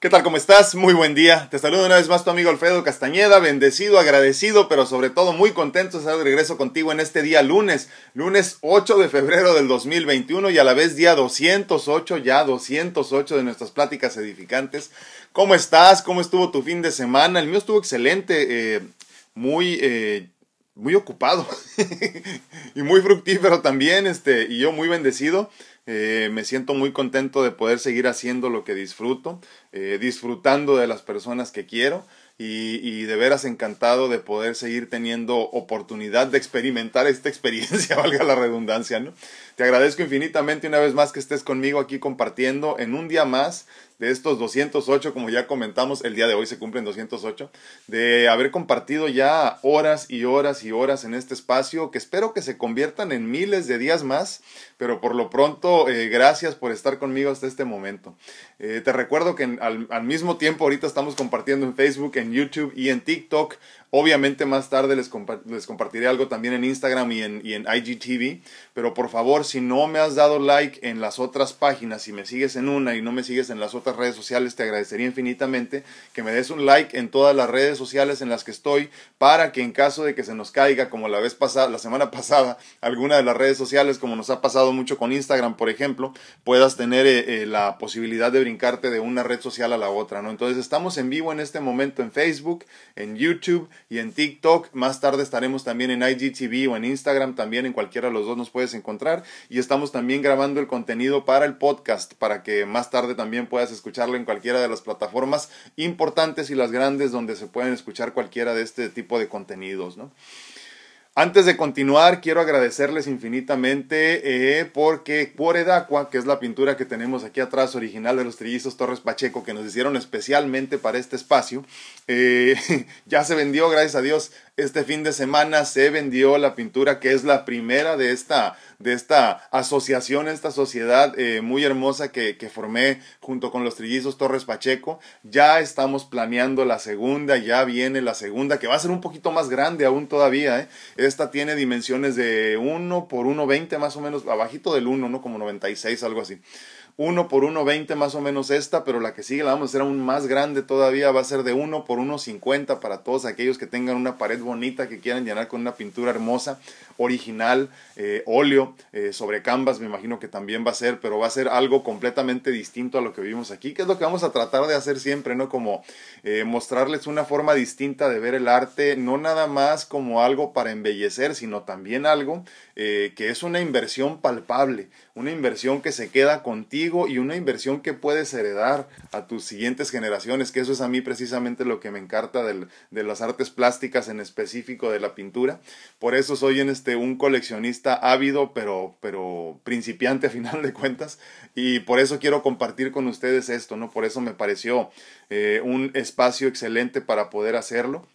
¿Qué tal? ¿Cómo estás? Muy buen día. Te saludo una vez más tu amigo Alfredo Castañeda, bendecido, agradecido, pero sobre todo muy contento de estar de regreso contigo en este día lunes, lunes 8 de febrero del 2021 y a la vez día 208, ya 208 de nuestras pláticas edificantes. ¿Cómo estás? ¿Cómo estuvo tu fin de semana? El mío estuvo excelente, eh, muy... Eh, muy ocupado y muy fructífero también, este, y yo muy bendecido. Eh, me siento muy contento de poder seguir haciendo lo que disfruto, eh, disfrutando de las personas que quiero y, y, de veras encantado de poder seguir teniendo oportunidad de experimentar esta experiencia, valga la redundancia, ¿no? Te agradezco infinitamente una vez más que estés conmigo aquí compartiendo en un día más de estos 208, como ya comentamos, el día de hoy se cumplen 208, de haber compartido ya horas y horas y horas en este espacio, que espero que se conviertan en miles de días más, pero por lo pronto, eh, gracias por estar conmigo hasta este momento. Eh, te recuerdo que al, al mismo tiempo ahorita estamos compartiendo en Facebook, en YouTube y en TikTok Obviamente más tarde les, les, compartiré algo también en Instagram y en, y en IGTV, pero por favor, si no me has dado like en las otras páginas, si me sigues en una y no me sigues en las otras redes sociales, te agradecería infinitamente que me des un like en todas las redes sociales en las que estoy para que en caso de que se nos caiga, como la vez pasada, la semana pasada, alguna de las redes sociales, como nos ha pasado mucho con Instagram, por ejemplo, puedas tener eh, eh, la posibilidad de brincarte de una red social a la otra, ¿no? Entonces estamos en vivo en este momento en Facebook, en YouTube, y en TikTok. Más tarde estaremos también en IGTV o en Instagram, también en cualquiera de los dos nos puedes encontrar. Y estamos también grabando el contenido para el podcast, para que más tarde también puedas escucharlo en cualquiera de las plataformas importantes y las grandes donde se pueden escuchar cualquiera de este tipo de contenidos, ¿no? Antes de continuar, quiero agradecerles infinitamente eh, porque Edaqua, que es la pintura que tenemos aquí atrás, original de los trillizos Torres Pacheco, que nos hicieron especialmente para este espacio, eh, ya se vendió, gracias a Dios, este fin de semana se vendió la pintura que es la primera de esta, de esta asociación, esta sociedad eh, muy hermosa que, que, formé junto con los trillizos Torres Pacheco. Ya estamos planeando la segunda, ya viene la segunda, que va a ser un poquito más grande aún todavía. ¿eh? Esta tiene dimensiones de 1 por 1,20 más o menos, abajito del 1, ¿no? Como 96, algo así. 1 por 1.20 más o menos esta, pero la que sigue la vamos a hacer aún más grande todavía, va a ser de 1 por 1.50 para todos aquellos que tengan una pared bonita, que quieran llenar con una pintura hermosa, original, eh, óleo, eh, sobre canvas, me imagino que también va a ser, pero va a ser algo completamente distinto a lo que vimos aquí, que es lo que vamos a tratar de hacer siempre, ¿no? Como eh, mostrarles una forma distinta de ver el arte, no nada más como algo para embellecer, sino también algo que es una inversión palpable, una inversión que se queda contigo y una inversión que puedes heredar a tus siguientes generaciones, que eso es a mí precisamente lo que me encanta del, de las artes plásticas en específico de la pintura. Por eso soy en este un coleccionista ávido, pero, pero principiante a final de cuentas, y por eso quiero compartir con ustedes esto, ¿no? Por eso me pareció eh, un espacio excelente para poder hacerlo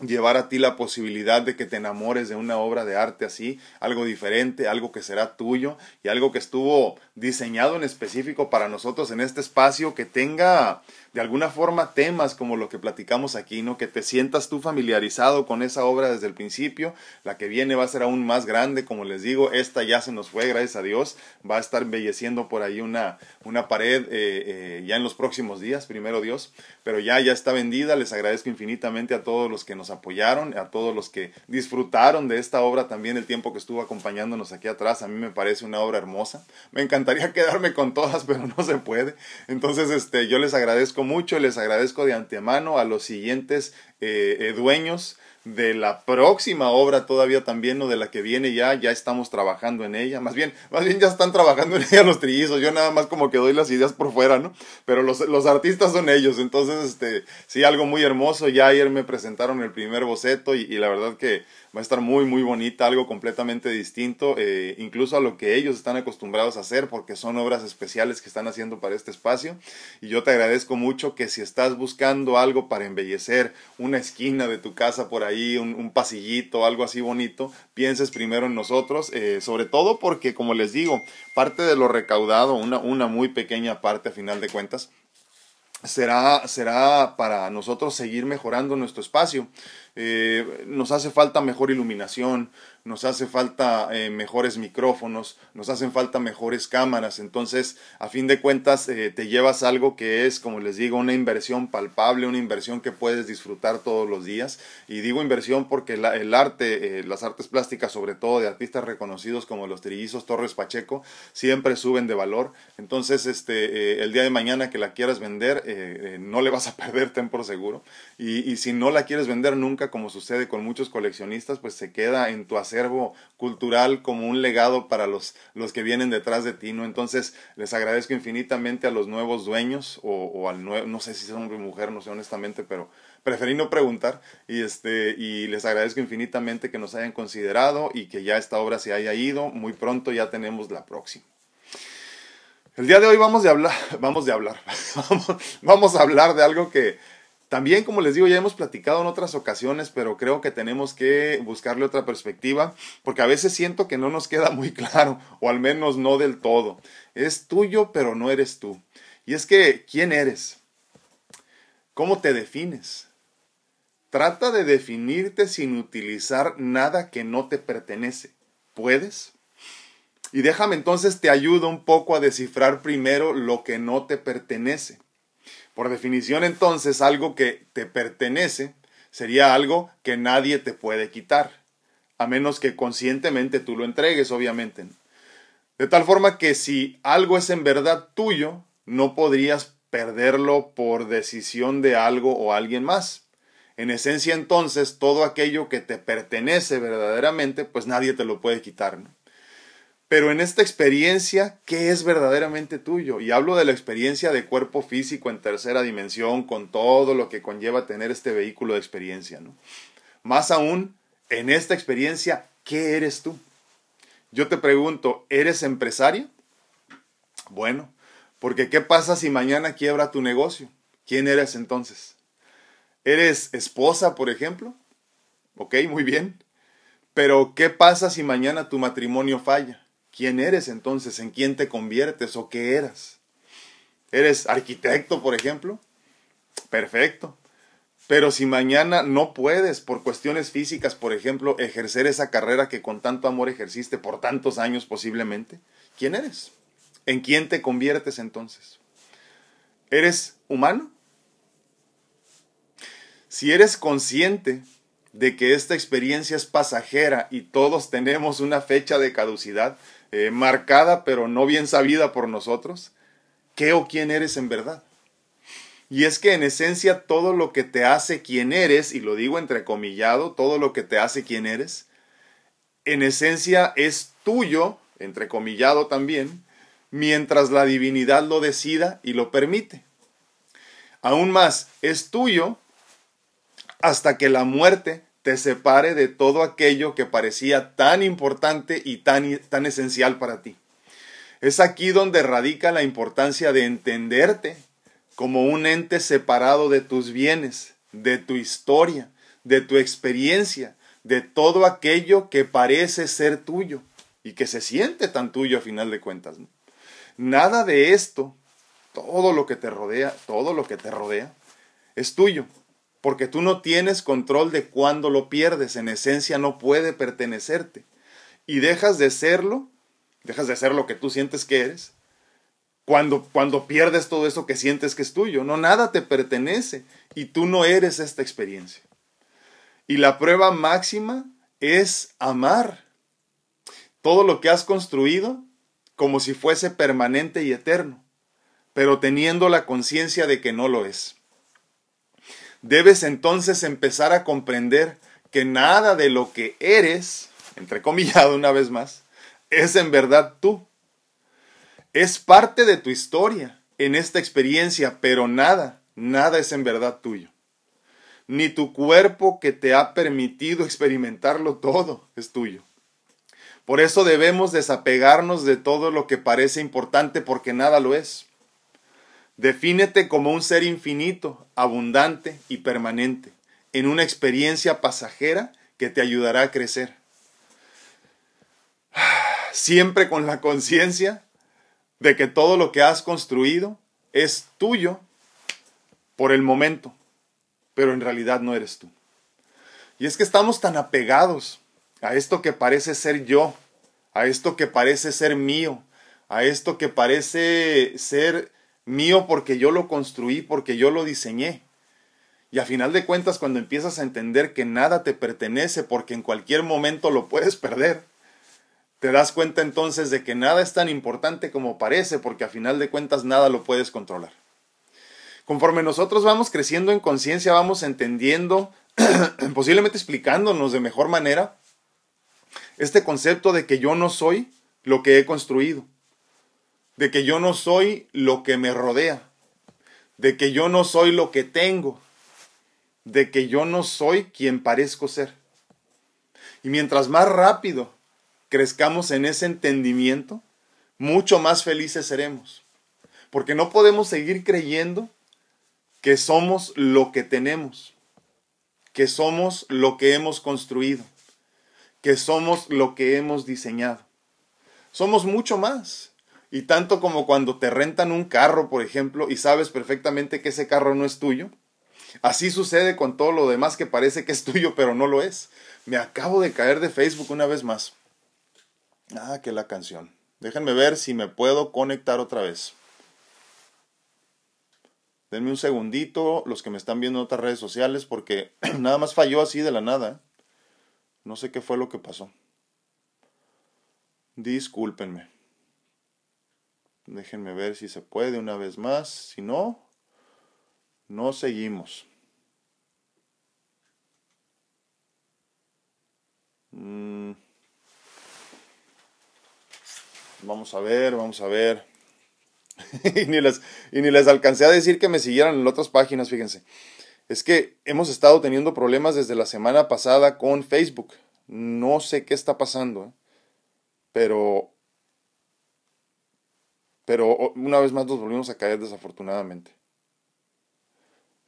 llevar a ti la posibilidad de que te enamores de una obra de arte así, algo diferente, algo que será tuyo y algo que estuvo diseñado en específico para nosotros en este espacio que tenga de alguna forma temas como lo que platicamos aquí, ¿no? Que te sientas tú familiarizado con esa obra desde el principio, la que viene va a ser aún más grande, como les digo, esta ya se nos fue, gracias a Dios, va a estar embelleciendo por ahí una, una pared eh, eh, ya en los próximos días, primero Dios, pero ya, ya está vendida, les agradezco infinitamente a todos los que nos apoyaron, a todos los que disfrutaron de esta obra también el tiempo que estuvo acompañándonos aquí atrás, a mí me parece una obra hermosa, me encantaría quedarme con todas, pero no se puede, entonces este, yo les agradezco mucho, les agradezco de antemano a los siguientes eh, eh, dueños de la próxima obra todavía también o de la que viene ya, ya estamos trabajando en ella, más bien, más bien ya están trabajando en ella los trillizos, yo nada más como que doy las ideas por fuera, ¿no? Pero los, los artistas son ellos, entonces, este, sí, algo muy hermoso, ya ayer me presentaron el primer boceto y la verdad que va a estar muy muy bonita, algo completamente distinto, eh, incluso a lo que ellos están acostumbrados a hacer, porque son obras especiales que están haciendo para este espacio. Y yo te agradezco mucho que si estás buscando algo para embellecer una esquina de tu casa por ahí, un, pasillito, algo así bonito, pienses primero en nosotros, eh, sobre todo porque, como les digo, parte de lo recaudado, una, una muy pequeña parte a final de cuentas, será, será para nosotros seguir mejorando nuestro espacio. eh, nos hace falta mejor iluminación, nos hace falta eh, mejores micrófonos, nos hacen falta mejores cámaras. Entonces, a fin de cuentas, eh, te llevas algo que es, como les digo, una inversión palpable, una inversión que puedes disfrutar todos los días. Y digo inversión porque el arte, las artes plásticas, sobre todo de artistas reconocidos como los trillizos Torres Pacheco, siempre suben de valor. Entonces, este, el día de mañana que la quieras vender, no le vas a perder, ten por seguro. Y, si no la quieres vender nunca, como sucede con muchos coleccionistas, pues se queda en tu acervo cultural como un legado para los, los que vienen detrás de ti, ¿no? Entonces, les agradezco infinitamente a los nuevos dueños o, al nuevo, no sé si es hombre o mujer, no sé honestamente, pero preferí no preguntar y, este, y les agradezco infinitamente que nos hayan considerado y que ya esta obra se haya ido. Muy pronto ya tenemos la próxima. El día de hoy vamos de hablar, vamos de hablar, vamos a hablar de algo que, también, como les digo, ya hemos platicado en otras ocasiones, pero creo que tenemos que buscarle otra perspectiva, porque a veces siento que no nos queda muy claro, o al menos no del todo. Es tuyo, pero no eres tú. Y es que, ¿quién eres? ¿Cómo te defines? Trata de definirte sin utilizar nada que no te pertenece. ¿Puedes? Y déjame entonces te ayudo un poco a descifrar primero lo que no te pertenece. Por definición entonces, algo que te pertenece sería algo que nadie te puede quitar, a menos que conscientemente tú lo entregues, obviamente. De tal forma que si algo es en verdad tuyo, no podrías perderlo por decisión de algo o alguien más. En esencia entonces, todo aquello que te pertenece verdaderamente, pues nadie te lo puede quitar. ¿no? Pero en esta experiencia, ¿qué es verdaderamente tuyo? Y hablo de la experiencia de cuerpo físico en tercera dimensión, con todo lo que conlleva tener este vehículo de experiencia. ¿no? Más aún, en esta experiencia, ¿qué eres tú? Yo te pregunto, ¿eres empresario? Bueno, porque ¿qué pasa si mañana quiebra tu negocio? ¿Quién eres entonces? ¿Eres esposa, por ejemplo? Ok, muy bien. Pero ¿qué pasa si mañana tu matrimonio falla? ¿Quién eres entonces? ¿En quién te conviertes o qué eras? ¿Eres arquitecto, por ejemplo? Perfecto. Pero si mañana no puedes, por cuestiones físicas, por ejemplo, ejercer esa carrera que con tanto amor ejerciste por tantos años posiblemente, ¿quién eres? ¿En quién te conviertes entonces? ¿Eres humano? Si eres consciente de que esta experiencia es pasajera y todos tenemos una fecha de caducidad, eh, marcada pero no bien sabida por nosotros, ¿qué o quién eres en verdad? Y es que en esencia todo lo que te hace quien eres, y lo digo entrecomillado, todo lo que te hace quien eres, en esencia es tuyo, entrecomillado también, mientras la divinidad lo decida y lo permite. Aún más, es tuyo hasta que la muerte te separe de todo aquello que parecía tan importante y tan, tan esencial para ti. Es aquí donde radica la importancia de entenderte como un ente separado de tus bienes, de tu historia, de tu experiencia, de todo aquello que parece ser tuyo y que se siente tan tuyo a final de cuentas. Nada de esto, todo lo que te rodea, todo lo que te rodea, es tuyo porque tú no tienes control de cuándo lo pierdes, en esencia no puede pertenecerte. Y dejas de serlo, dejas de ser lo que tú sientes que eres, cuando, cuando pierdes todo eso que sientes que es tuyo. No, nada te pertenece y tú no eres esta experiencia. Y la prueba máxima es amar todo lo que has construido como si fuese permanente y eterno, pero teniendo la conciencia de que no lo es. Debes entonces empezar a comprender que nada de lo que eres, entrecomillado una vez más, es en verdad tú. Es parte de tu historia en esta experiencia, pero nada, nada es en verdad tuyo. Ni tu cuerpo que te ha permitido experimentarlo todo es tuyo. Por eso debemos desapegarnos de todo lo que parece importante porque nada lo es. Defínete como un ser infinito, abundante y permanente, en una experiencia pasajera que te ayudará a crecer. Siempre con la conciencia de que todo lo que has construido es tuyo por el momento, pero en realidad no eres tú. Y es que estamos tan apegados a esto que parece ser yo, a esto que parece ser mío, a esto que parece ser mío porque yo lo construí, porque yo lo diseñé. Y a final de cuentas, cuando empiezas a entender que nada te pertenece porque en cualquier momento lo puedes perder, te das cuenta entonces de que nada es tan importante como parece porque a final de cuentas nada lo puedes controlar. Conforme nosotros vamos creciendo en conciencia, vamos entendiendo, posiblemente explicándonos de mejor manera, este concepto de que yo no soy lo que he construido, de que yo no soy lo que me rodea, de que yo no soy lo que tengo, de que yo no soy quien parezco ser. Y mientras más rápido crezcamos en ese entendimiento, mucho más felices seremos. Porque no podemos seguir creyendo que somos lo que tenemos, que somos lo que hemos construido, que somos lo que hemos diseñado. Somos mucho más. Y tanto como cuando te rentan un carro, por ejemplo, y sabes perfectamente que ese carro no es tuyo, así sucede con todo lo demás que parece que es tuyo, pero no lo es. Me acabo de caer de Facebook una vez más. Ah, que la canción. Déjenme ver si me puedo conectar otra vez. Denme un segundito, los que me están viendo en otras redes sociales, porque nada más falló así de la nada. ¿eh? No sé qué fue lo que pasó. Discúlpenme. Déjenme ver si se puede una vez más. Si no, no seguimos. Mm. Vamos a ver, vamos a ver. y, ni les, y ni les alcancé a decir que me siguieran en otras páginas, fíjense. Es que hemos estado teniendo problemas desde la semana pasada con Facebook. No sé qué está pasando, ¿eh? pero pero una vez más nos volvimos a caer desafortunadamente.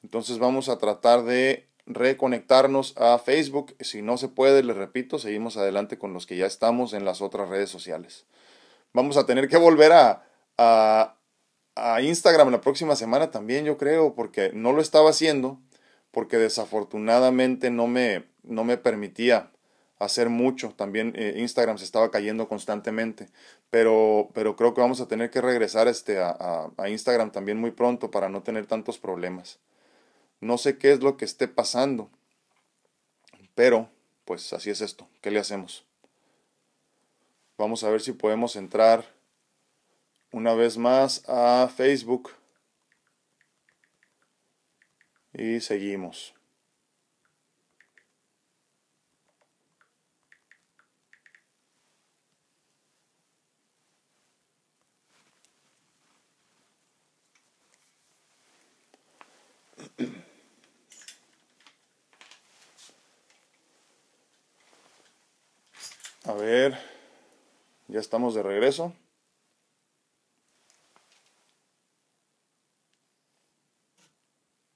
Entonces vamos a tratar de reconectarnos a Facebook. Si no se puede, les repito, seguimos adelante con los que ya estamos en las otras redes sociales vamos a tener que volver a, a, Instagram la próxima semana también, yo creo, porque no lo estaba haciendo, porque desafortunadamente no me, no me permitía hacer mucho. También eh, Instagram se estaba cayendo constantemente. Pero, pero creo que vamos a tener que regresar este, a, a, Instagram también muy pronto para no tener tantos problemas. No sé qué es lo que esté pasando. Pero, pues así es esto. ¿Qué le hacemos? Vamos a ver si podemos entrar una vez más a Facebook. Y seguimos. A ver. Ya estamos de regreso.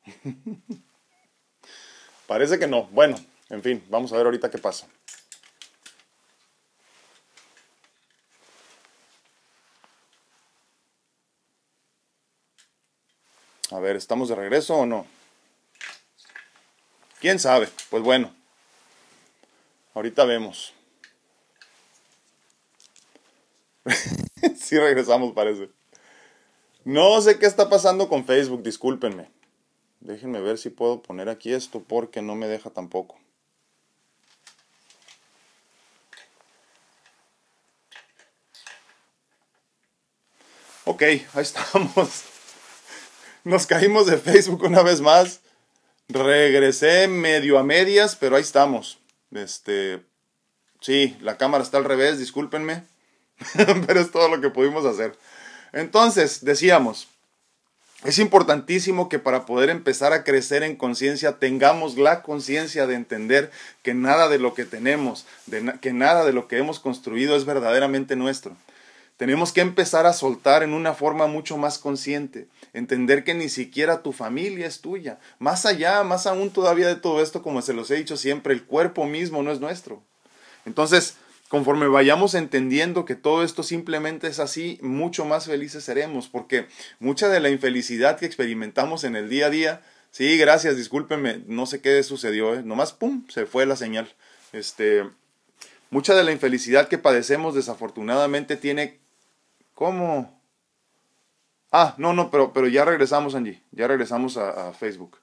Parece que no. Bueno, en fin, vamos a ver ahorita qué pasa. A ver, ¿estamos de regreso o no? ¿Quién sabe? Pues bueno, ahorita vemos. sí regresamos, parece. No sé qué está pasando con Facebook, discúlpenme. Déjenme ver si puedo poner aquí esto porque no me deja tampoco. Ok, ahí estamos. Nos caímos de Facebook una vez más. Regresé medio a medias, pero ahí estamos. Este, sí, la cámara está al revés, discúlpenme. pero es todo lo que pudimos hacer. Entonces, decíamos, es importantísimo que para poder empezar a crecer en conciencia tengamos la conciencia de entender que nada de lo que tenemos, que nada de lo que hemos construido es verdaderamente nuestro. Tenemos que empezar a soltar en una forma mucho más consciente, entender que ni siquiera tu familia es tuya. Más allá, más aún todavía de todo esto, como se los he dicho siempre, el cuerpo mismo no es nuestro. Entonces, Conforme vayamos entendiendo que todo esto simplemente es así, mucho más felices seremos, porque mucha de la infelicidad que experimentamos en el día a día Sí, gracias, discúlpenme, no sé qué sucedió, ¿eh? nomás pum, se fue la señal. Este, mucha de la infelicidad que padecemos desafortunadamente tiene ¿cómo? Ah, no, no, pero, pero ya regresamos, Angie, ya regresamos a, a Facebook.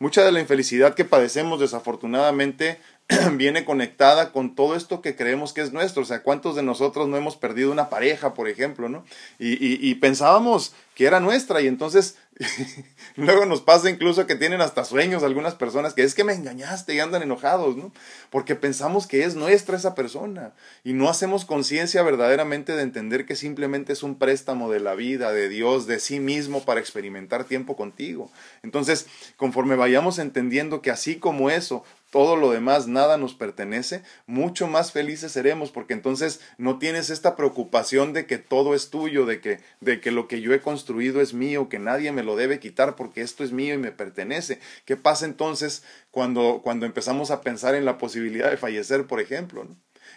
Mucha de la infelicidad que padecemos desafortunadamente viene conectada con todo esto que creemos que es nuestro. O sea, ¿cuántos de nosotros no hemos perdido una pareja, por ejemplo, no? Y, pensábamos que era nuestra y entonces luego nos pasa incluso que tienen hasta sueños algunas personas que es que me engañaste y andan enojados, ¿no? Porque pensamos que es nuestra esa persona y no hacemos conciencia verdaderamente de entender que simplemente es un préstamo de la vida, de Dios, de sí mismo para experimentar tiempo contigo. Entonces, conforme vayamos entendiendo que así como eso, todo lo demás, nada nos pertenece, mucho más felices seremos, porque entonces no tienes esta preocupación de que todo es tuyo, de que, de que lo que yo he construido es mío, que nadie me lo debe quitar porque esto es mío y me pertenece. ¿Qué pasa entonces cuando, cuando empezamos a pensar en la posibilidad de fallecer, por ejemplo?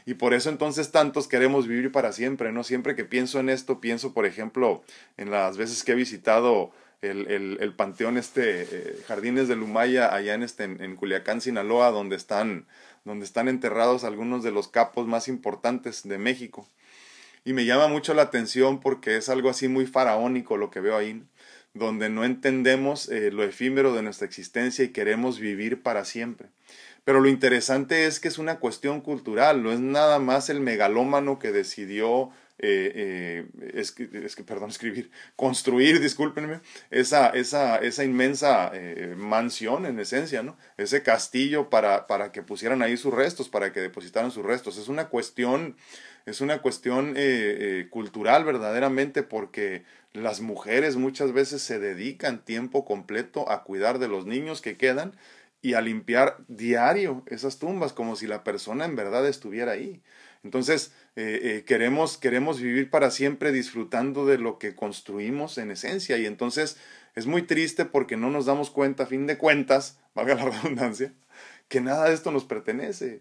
Y por eso entonces tantos queremos vivir para siempre, ¿no? Siempre que pienso en esto, pienso, por ejemplo, en las veces que he visitado el, el, panteón este eh, Jardines de Lumaya allá en este en, Culiacán, Sinaloa, donde están donde están enterrados algunos de los capos más importantes de México. Y me llama mucho la atención porque es algo así muy faraónico lo que veo ahí, donde no entendemos eh, lo efímero de nuestra existencia y queremos vivir para siempre. Pero lo interesante es que es una cuestión cultural, no es nada más el megalómano que decidió eh, eh, perdón, escribir, construir, discúlpenme, esa, esa, esa inmensa eh, mansión en esencia, ¿no? Ese castillo para, para que pusieran ahí sus restos, para que depositaran sus restos. Es una cuestión, es una cuestión cultural verdaderamente porque las mujeres muchas veces se dedican tiempo completo a cuidar de los niños que quedan y a limpiar diario esas tumbas como si la persona en verdad estuviera ahí. Entonces, eh, eh, queremos, queremos vivir para siempre disfrutando de lo que construimos en esencia. Y entonces es muy triste porque no nos damos cuenta, a fin de cuentas, valga la redundancia, que nada de esto nos pertenece,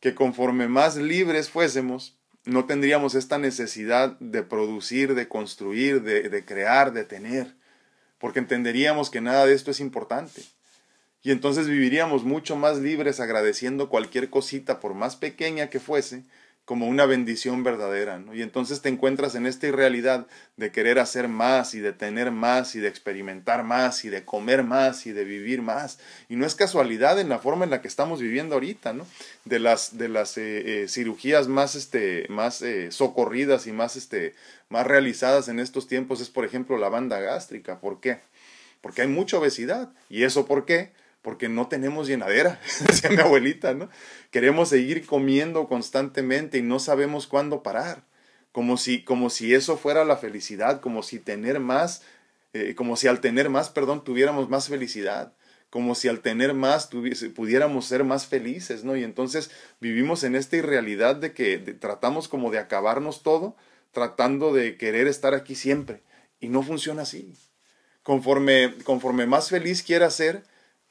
que conforme más libres fuésemos, no tendríamos esta necesidad de producir, de construir, de, de crear, de tener, porque entenderíamos que nada de esto es importante. Y entonces viviríamos mucho más libres agradeciendo cualquier cosita, por más pequeña que fuese, como una bendición verdadera, ¿no? Y entonces te encuentras en esta irrealidad de querer hacer más y de tener más y de experimentar más y de comer más y de vivir más. Y no es casualidad en la forma en la que estamos viviendo ahorita, ¿no? De las, de las eh, eh, cirugías más, este, más eh, socorridas y más, este, más realizadas en estos tiempos es, por ejemplo, la banda gástrica. ¿Por qué? Porque hay mucha obesidad. ¿Y eso por qué? Porque no tenemos llenadera, decía mi abuelita, ¿no? Queremos seguir comiendo constantemente y no sabemos cuándo parar, como si, como si eso fuera la felicidad, como si tener más, eh, como si al tener más, perdón, tuviéramos más felicidad, como si al tener más pudiéramos ser más felices, ¿no? Y entonces vivimos en esta irrealidad de que tratamos como de acabarnos todo, tratando de querer estar aquí siempre, y no funciona así. Conforme, conforme más feliz quieras ser,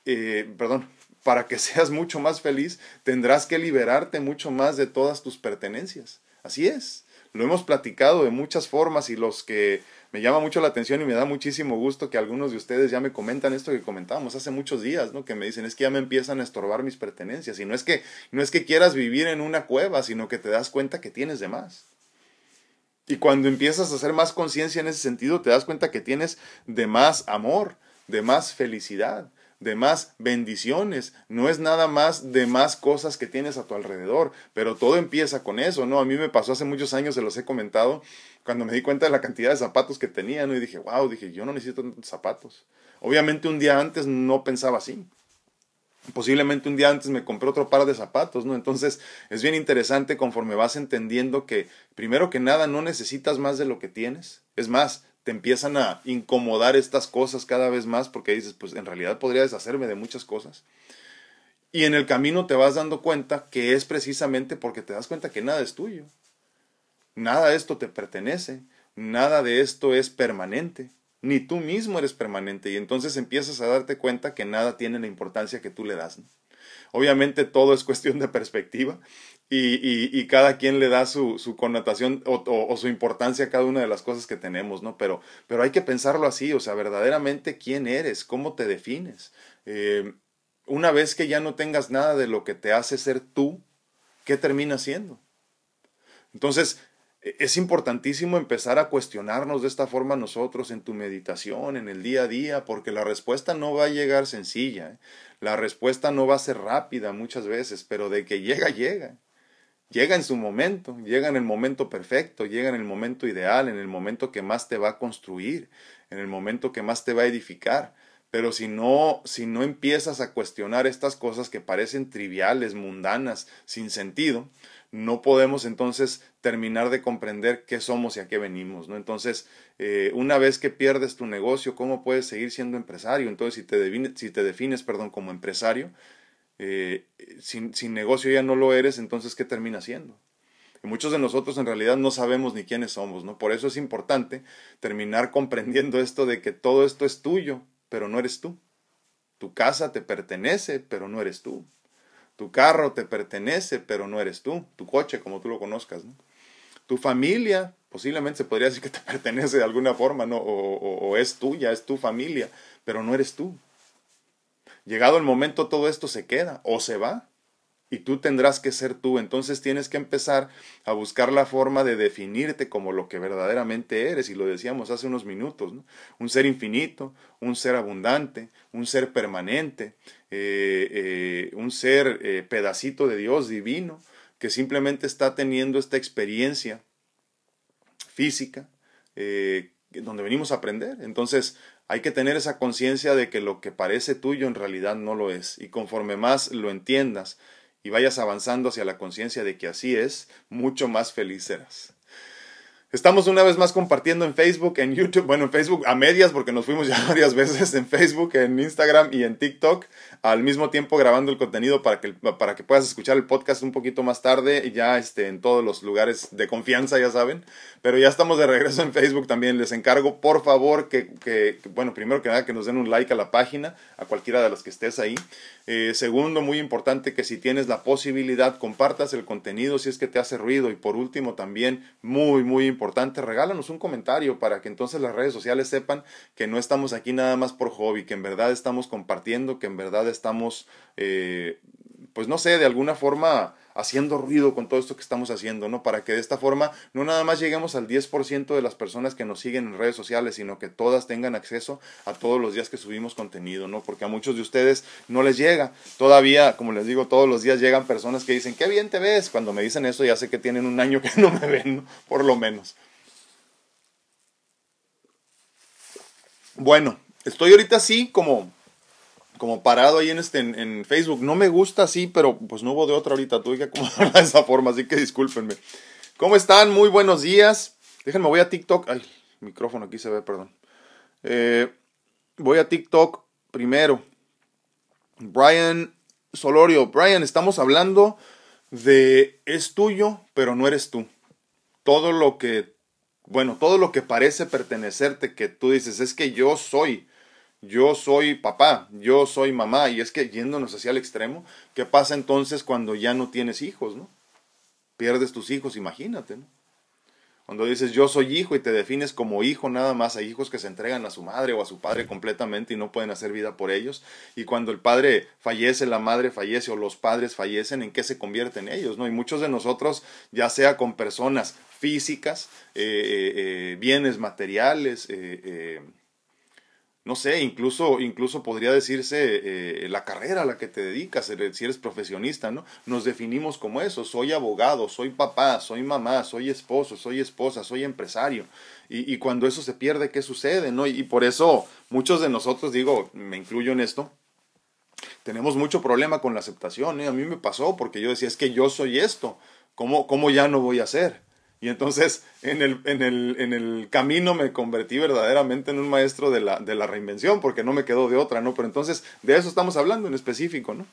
eh, perdón, para que seas mucho más feliz, tendrás que liberarte mucho más de todas tus pertenencias. Así es. Lo hemos platicado de muchas formas y los que me llama mucho la atención y me da muchísimo gusto que algunos de ustedes ya me comentan esto que comentábamos hace muchos días, ¿no? Que me dicen, es que ya me empiezan a estorbar mis pertenencias. Y no es que, no es que quieras vivir en una cueva, sino que te das cuenta que tienes de más. Y cuando empiezas a hacer más conciencia en ese sentido, te das cuenta que tienes de más amor, de más felicidad, de más bendiciones, no es nada más de más cosas que tienes a tu alrededor, pero todo empieza con eso, ¿no? A mí me pasó hace muchos años, se los he comentado, cuando me di cuenta de la cantidad de zapatos que tenía, ¿no? Y dije, wow, dije, yo no necesito tantos zapatos. Obviamente un día antes no pensaba así. Posiblemente un día antes me compré otro par de zapatos, ¿no? Entonces es bien interesante conforme vas entendiendo que primero que nada no necesitas más de lo que tienes. Es más, te empiezan a incomodar estas cosas cada vez más porque dices, pues en realidad podría deshacerme de muchas cosas. Y en el camino te vas dando cuenta que es precisamente porque te das cuenta que nada es tuyo. Nada de esto te pertenece, nada de esto es permanente, ni tú mismo eres permanente y entonces empiezas a darte cuenta que nada tiene la importancia que tú le das. Obviamente todo es cuestión de perspectiva y, cada quien le da su, su connotación o, su importancia a cada una de las cosas que tenemos, ¿no? Pero, pero hay que pensarlo así, o sea, verdaderamente quién eres, cómo te defines. Eh, una vez que ya no tengas nada de lo que te hace ser tú, ¿qué termina siendo? Entonces, e, es importantísimo empezar a cuestionarnos de esta forma nosotros en tu meditación, en el día a día, porque la respuesta no va a llegar sencilla, ¿eh? la respuesta no va a ser rápida muchas veces, pero de que llega, llega. Llega en su momento, llega en el momento perfecto, llega en el momento ideal, en el momento que más te va a construir, en el momento que más te va a edificar. Pero si no, si no empiezas a cuestionar estas cosas que parecen triviales, mundanas, sin sentido, no podemos entonces terminar de comprender qué somos y a qué venimos, ¿no? Entonces, eh, una vez que pierdes tu negocio, ¿cómo puedes seguir siendo empresario? Entonces, si te, si te defines, perdón, como empresario, eh, sin, sin, negocio ya no lo eres, entonces, ¿qué termina siendo? Y muchos de nosotros en realidad no sabemos ni quiénes somos, ¿no? Por eso es importante terminar comprendiendo esto de que todo esto es tuyo, pero no eres tú. Tu casa te pertenece, pero no eres tú. Tu carro te pertenece, pero no eres tú. Tu coche, como tú lo conozcas. ¿no? Tu familia, posiblemente se podría decir que te pertenece de alguna forma, ¿no? O, o, es tuya, es tu familia, pero no eres tú. Llegado el momento, todo esto se queda o se va y tú tendrás que ser tú. Entonces tienes que empezar a buscar la forma de definirte como lo que verdaderamente eres. Y lo decíamos hace unos minutos, ¿no? Un ser infinito, un ser abundante, un ser permanente, eh, eh, un ser eh, pedacito de Dios divino que simplemente está teniendo esta experiencia física donde venimos a aprender. Entonces hay que tener esa conciencia de que lo que parece tuyo en realidad no lo es. Y conforme más lo entiendas, y vayas avanzando hacia la conciencia de que así es, mucho más feliz serás. Estamos una vez más compartiendo en Facebook, en YouTube, bueno, en Facebook a medias porque nos fuimos ya varias veces en Facebook, en Instagram y en TikTok, al mismo tiempo grabando el contenido para que, para que puedas escuchar el podcast un poquito más tarde, ya este, en todos los lugares de confianza, ya saben. Pero ya estamos de regreso en Facebook también. Les encargo, por favor, que, que bueno, primero que nada, que nos den un like a la página, a cualquiera de los que estés ahí. Eh, segundo, muy importante que si tienes la posibilidad, compartas el contenido si es que te hace ruido. Y por último, también, muy, muy importante, regálanos un comentario para que entonces las redes sociales sepan que no estamos aquí nada más por hobby, que en verdad estamos compartiendo, que en verdad estamos, eh, pues no sé, de alguna forma haciendo ruido con todo esto que estamos haciendo, ¿no? Para que de esta forma no nada más lleguemos al 10% de las personas que nos siguen en redes sociales, sino que todas tengan acceso a todos los días que subimos contenido, ¿no? Porque a muchos de ustedes no les llega. Todavía, como les digo, todos los días llegan personas que dicen, qué bien te ves. Cuando me dicen eso ya sé que tienen un año que no me ven, Por lo menos. Bueno, estoy ahorita así como como parado ahí en, este, en, Facebook. No me gusta así, pero pues no hubo de otra ahorita. Tuve que acomodarla de esa forma, así que discúlpenme. ¿Cómo están? Muy buenos días. Déjenme, voy a TikTok. Ay, micrófono aquí se ve, perdón. Eh, voy a TikTok primero. Brian Solorio. Brian, estamos hablando de es tuyo, pero no eres tú. Todo lo que, bueno, todo lo que parece pertenecerte, que tú dices, es que yo soy yo soy papá, yo soy mamá, y es que yéndonos hacia el extremo, ¿qué pasa entonces cuando ya no tienes hijos, no? Pierdes tus hijos, imagínate, ¿no? Cuando dices yo soy hijo y te defines como hijo nada más, hay hijos que se entregan a su madre o a su padre completamente y no pueden hacer vida por ellos. Y cuando el padre fallece, la madre fallece o los padres fallecen, ¿en qué se convierten ellos? ¿no? Y muchos de nosotros, ya sea con personas físicas, eh, eh, eh, bienes materiales, no sé, incluso, incluso podría decirse eh, la carrera a la que te dedicas, si eres profesionista, ¿no? Nos definimos como eso, soy abogado, soy papá, soy mamá, soy esposo, soy esposa, soy empresario. Y, y cuando eso se pierde, ¿qué sucede? ¿no? Y, por eso muchos de nosotros, digo, me incluyo en esto, tenemos mucho problema con la aceptación. ¿eh? A mí me pasó porque yo decía, es que yo soy esto, ¿cómo, cómo ya no voy a ser? Y entonces en el, en el, en el camino me convertí verdaderamente en un maestro de la, de la reinvención, porque no me quedó de otra, ¿no? Pero entonces de eso estamos hablando en específico, ¿no?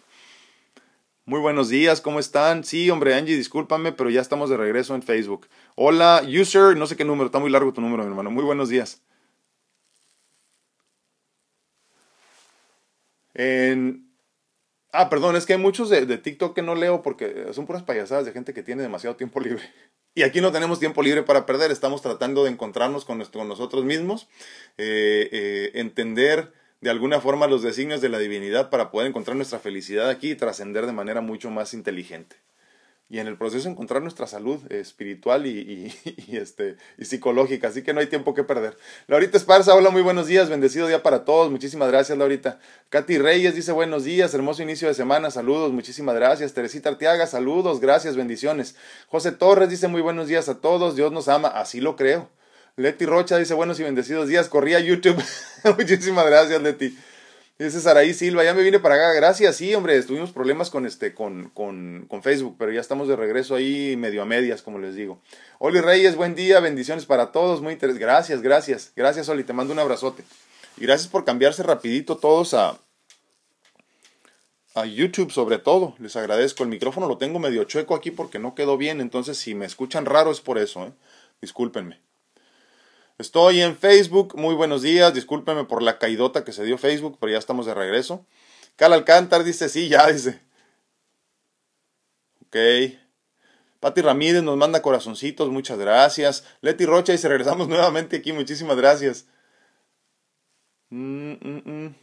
Muy buenos días, ¿cómo están? Sí, hombre, Angie, discúlpame, pero ya estamos de regreso en Facebook. Hola, user, no sé qué número, está muy largo tu número, mi hermano. Muy buenos días. En Ah, perdón, es que hay muchos de, de, TikTok que no leo porque son puras payasadas de gente que tiene demasiado tiempo libre. Y aquí no tenemos tiempo libre para perder, estamos tratando de encontrarnos con, nosotros mismos, eh, eh, entender de alguna forma los designios de la divinidad para poder encontrar nuestra felicidad aquí y trascender de manera mucho más inteligente y en el proceso encontrar nuestra salud espiritual y, este, y psicológica, así que no hay tiempo que perder. Laurita Esparza, hola, muy buenos días, bendecido día para todos, muchísimas gracias Laurita. Katy Reyes dice buenos días, hermoso inicio de semana, saludos, muchísimas gracias. Teresita Arteaga, saludos, gracias, bendiciones. José Torres dice muy buenos días a todos, Dios nos ama, así lo creo. Leti Rocha dice buenos y bendecidos días, corría YouTube, muchísimas gracias Leti. Dice Saraí Silva, ya me vine para acá. Gracias, sí, hombre, tuvimos problemas con este, con, con, con, Facebook, pero ya estamos de regreso ahí medio a medias, como les digo. Oli Reyes, buen día, bendiciones para todos, muy interesante. Gracias, gracias, gracias, Oli, te mando un abrazote. Y gracias por cambiarse rapidito todos a, a YouTube sobre todo. Les agradezco. El micrófono lo tengo medio chueco aquí porque no quedó bien, entonces si me escuchan raro es por eso, ¿eh? Discúlpenme. Estoy en Facebook. Muy buenos días. Discúlpeme por la caidota que se dio Facebook, pero ya estamos de regreso. Cal Alcántar dice sí, ya dice. Ok. Pati Ramírez nos manda corazoncitos, muchas gracias. Leti Rocha dice regresamos nuevamente aquí, muchísimas gracias. Mm, mm, mm.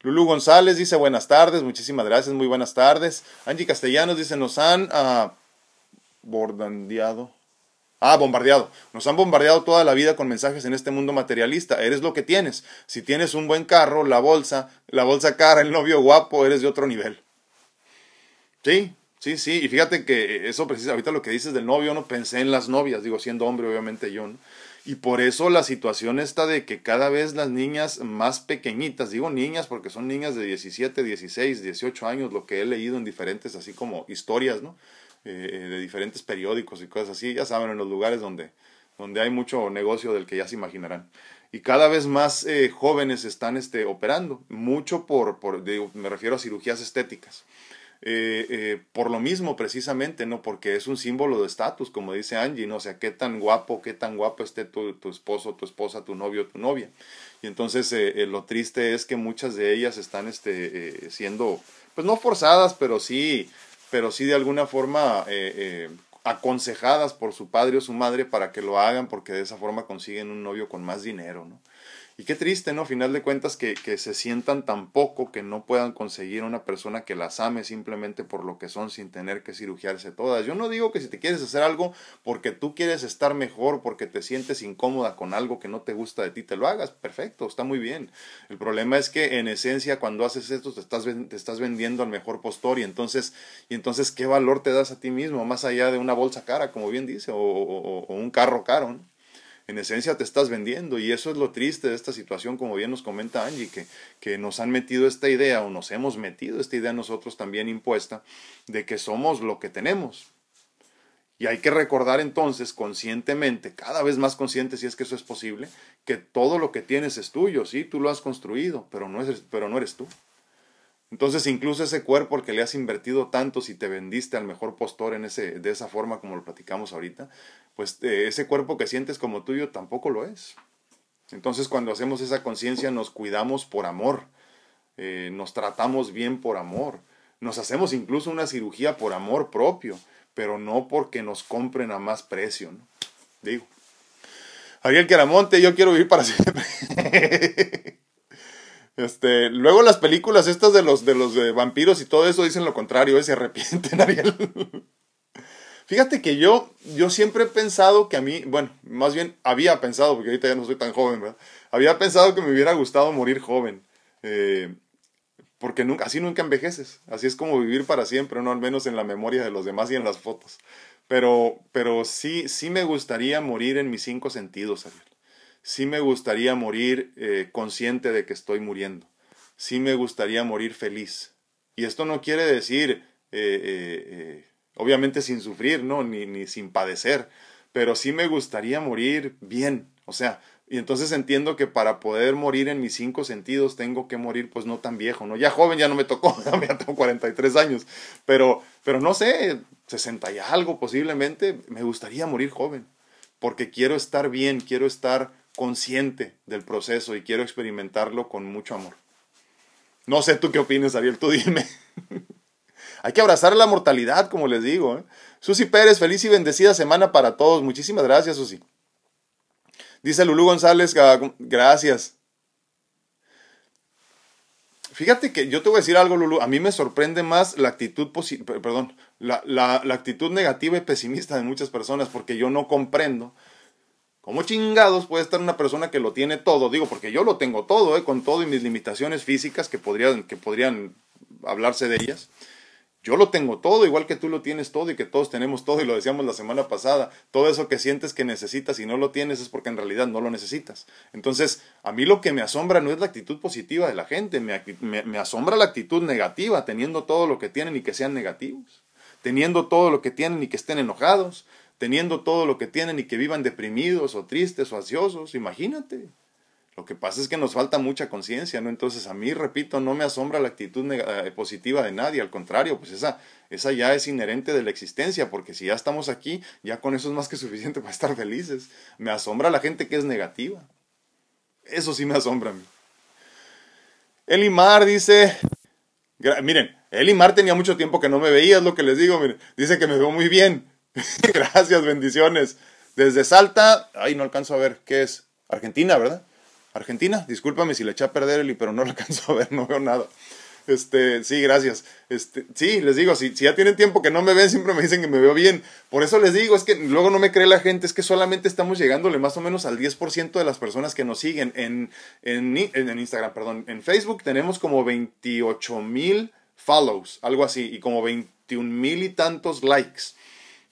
Lulu González dice buenas tardes, muchísimas gracias, muy buenas tardes. Angie Castellanos dice nos han uh, bordandeado. Ah, bombardeado. Nos han bombardeado toda la vida con mensajes en este mundo materialista. Eres lo que tienes. Si tienes un buen carro, la bolsa, la bolsa cara, el novio guapo, eres de otro nivel. Sí, sí, sí. Y fíjate que eso precisa, ahorita lo que dices del novio, no pensé en las novias, digo, siendo hombre, obviamente yo, ¿no? Y por eso la situación está de que cada vez las niñas más pequeñitas, digo niñas porque son niñas de 17, 16, 18 años, lo que he leído en diferentes así como historias, ¿no? Eh, de diferentes periódicos y cosas así, ya saben, en los lugares donde, donde hay mucho negocio del que ya se imaginarán. Y cada vez más eh, jóvenes están este, operando, mucho por, por me refiero a cirugías estéticas. Eh, por lo mismo precisamente, ¿no? Porque es un símbolo de estatus, como dice Angie, ¿no? O sea, qué tan guapo, qué tan guapo esté tu, tu esposo, tu esposa, tu novio, tu novia. Y entonces lo triste es que muchas de ellas están este, siendo, pues no forzadas, pero sí pero sí de alguna forma eh, eh, aconsejadas por su padre o su madre para que lo hagan porque de esa forma consiguen un novio con más dinero, ¿no? Y qué triste, ¿no? Final de cuentas que, que, se sientan tan poco que no puedan conseguir una persona que las ame simplemente por lo que son sin tener que cirugiarse todas. Yo no digo que si te quieres hacer algo porque tú quieres estar mejor, porque te sientes incómoda con algo que no te gusta de ti, te lo hagas. Perfecto, está muy bien. El problema es que en esencia cuando haces esto te estás, te estás vendiendo al mejor postor y entonces, y entonces ¿qué valor te das a ti mismo más allá de una bolsa cara, como bien dice, o, o un carro caro? ¿no? En esencia te estás vendiendo y eso es lo triste de esta situación, como bien nos comenta Angie, que, que nos han metido esta idea o nos hemos metido esta idea nosotros también impuesta de que somos lo que tenemos. Y hay que recordar entonces conscientemente, cada vez más consciente si es que eso es posible, que todo lo que tienes es tuyo, sí, tú lo has construido, pero no, es, pero no eres tú. Entonces, incluso ese cuerpo que le has invertido tanto, si te vendiste al mejor postor en ese, de esa forma como lo platicamos ahorita, pues eh, ese cuerpo que sientes como tuyo tampoco lo es. Entonces, cuando hacemos esa conciencia, nos cuidamos por amor, eh, nos tratamos bien por amor, nos hacemos incluso una cirugía por amor propio, pero no porque nos compren a más precio, ¿no? Digo. Ariel Queramonte, yo quiero vivir para siempre. Este, luego las películas estas de los de los vampiros y todo eso dicen lo contrario, ¿eh? se arrepienten, Ariel. Fíjate que yo, yo siempre he pensado que a mí, bueno, más bien había pensado, porque ahorita ya no soy tan joven, ¿verdad? Había pensado que me hubiera gustado morir joven. Eh, porque nunca, así nunca envejeces. Así es como vivir para siempre, no al menos en la memoria de los demás y en las fotos. Pero, pero sí, sí me gustaría morir en mis cinco sentidos, Ariel sí me gustaría morir eh, consciente de que estoy muriendo. Sí me gustaría morir feliz. Y esto no quiere decir, eh, obviamente sin sufrir, ¿no? Ni, ni sin padecer, pero sí me gustaría morir bien. O sea, y entonces entiendo que para poder morir en mis cinco sentidos tengo que morir pues no tan viejo, ¿no? Ya joven ya no me tocó, ya tengo 43 años, pero, pero no sé, 60 y algo posiblemente, me gustaría morir joven, porque quiero estar bien, quiero estar consciente del proceso y quiero experimentarlo con mucho amor. No sé tú qué opinas, Ariel, tú dime. Hay que abrazar la mortalidad, como les digo. ¿eh? Susi Pérez, feliz y bendecida semana para todos. Muchísimas gracias, Susi. Dice Lulú González, gracias. Fíjate que yo te voy a decir algo, Lulu. A mí me sorprende más la actitud, perdón, la, la, actitud negativa y pesimista de muchas personas, porque yo no comprendo cómo chingados puede estar una persona que lo tiene todo. Digo, porque yo lo tengo todo, ¿eh? con todo y mis limitaciones físicas que podrían, que podrían hablarse de ellas. Yo lo tengo todo, igual que tú lo tienes todo y que todos tenemos todo, y lo decíamos la semana pasada. Todo eso que sientes que necesitas y no lo tienes es porque en realidad no lo necesitas. Entonces, a mí lo que me asombra no es la actitud positiva de la gente, me, me, asombra la actitud negativa, teniendo todo lo que tienen y que sean negativos, teniendo todo lo que tienen y que estén enojados, teniendo todo lo que tienen y que vivan deprimidos o tristes o ansiosos. Imagínate. Lo que pasa es que nos falta mucha conciencia, ¿no? Entonces a mí, repito, no me asombra la actitud eh, positiva de nadie, al contrario, pues esa, esa ya es inherente de la existencia, porque si ya estamos aquí, ya con eso es más que suficiente para estar felices. Me asombra la gente que es negativa. Eso sí me asombra a mí. Elimar dice, miren, Elimar tenía mucho tiempo que no me veía, es lo que les digo, miren, dice que me veo muy bien. Gracias, bendiciones. Desde Salta, ay, no alcanzo a ver, ¿qué es? Argentina, ¿verdad? Argentina, discúlpame si le eché a perder el, pero no lo alcanzo a ver, no veo nada. Este, sí, gracias. Este, sí, les digo, si, ya tienen tiempo que no me ven, siempre me dicen que me veo bien. Por eso les digo, es que luego no me cree la gente, es que solamente estamos llegándole más o menos al 10% de las personas que nos siguen en, en, en, Instagram, perdón. En Facebook tenemos como 28 mil follows, algo así, y como 21 mil y tantos likes.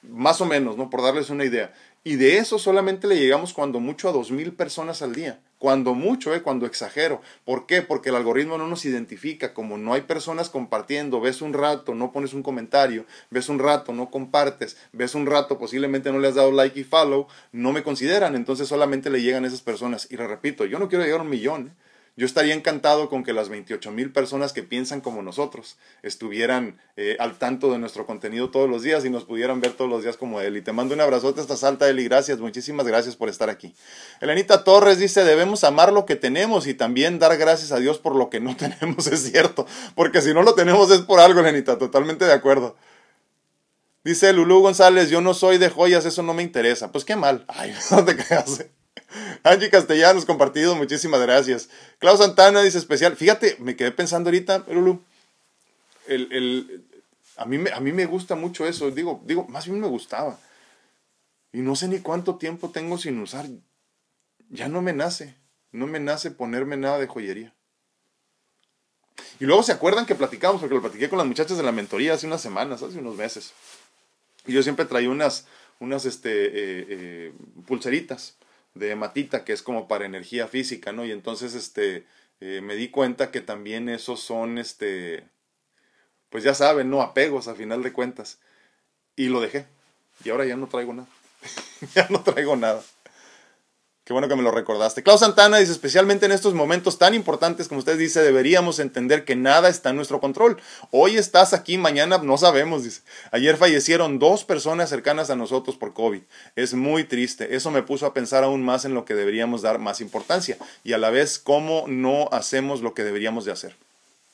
Más o menos, ¿no? Por darles una idea. Y de eso solamente le llegamos cuando mucho a dos mil personas al día. Cuando mucho, eh, cuando exagero. ¿Por qué? Porque el algoritmo no nos identifica. Como no hay personas compartiendo, ves un rato, no pones un comentario, ves un rato, no compartes, ves un rato, posiblemente no le has dado like y follow, no me consideran. Entonces solamente le llegan esas personas. Y le repito, yo no quiero llegar a un millón. Eh. Yo estaría encantado con que las 28 mil personas que piensan como nosotros estuvieran eh, al tanto de nuestro contenido todos los días y nos pudieran ver todos los días como él. Y te mando un abrazote hasta Salta, Eli. Gracias, muchísimas gracias por estar aquí. Elenita Torres dice, debemos amar lo que tenemos y también dar gracias a Dios por lo que no tenemos, es cierto. Porque si no lo tenemos es por algo, Elenita, totalmente de acuerdo. Dice Lulú González, yo no soy de joyas, eso no me interesa. Pues qué mal. Ay, no te creas. Angie Castellanos compartido, muchísimas gracias. Klaus Santana dice especial. Fíjate, me quedé pensando ahorita, Lulu. El, a, mí me, a mí me gusta mucho eso. Digo, digo, más bien me gustaba. Y no sé ni cuánto tiempo tengo sin usar. Ya no me nace. No me nace ponerme nada de joyería. Y luego se acuerdan que platicamos, porque lo platiqué con las muchachas de la mentoría hace unas semanas, hace unos meses. Y yo siempre traía unas, unas este, eh, eh, pulseritas de matita, que es como para energía física, ¿no? Y entonces, este, eh, me di cuenta que también esos son, este, pues ya saben, ¿no? Apegos a final de cuentas. Y lo dejé. Y ahora ya no traigo nada. ya no traigo nada. Qué bueno que me lo recordaste. Klaus Santana dice, especialmente en estos momentos tan importantes, como usted dice, deberíamos entender que nada está en nuestro control. Hoy estás aquí, mañana no sabemos, dice. Ayer fallecieron dos personas cercanas a nosotros por COVID. Es muy triste. Eso me puso a pensar aún más en lo que deberíamos dar más importancia y a la vez cómo no hacemos lo que deberíamos de hacer.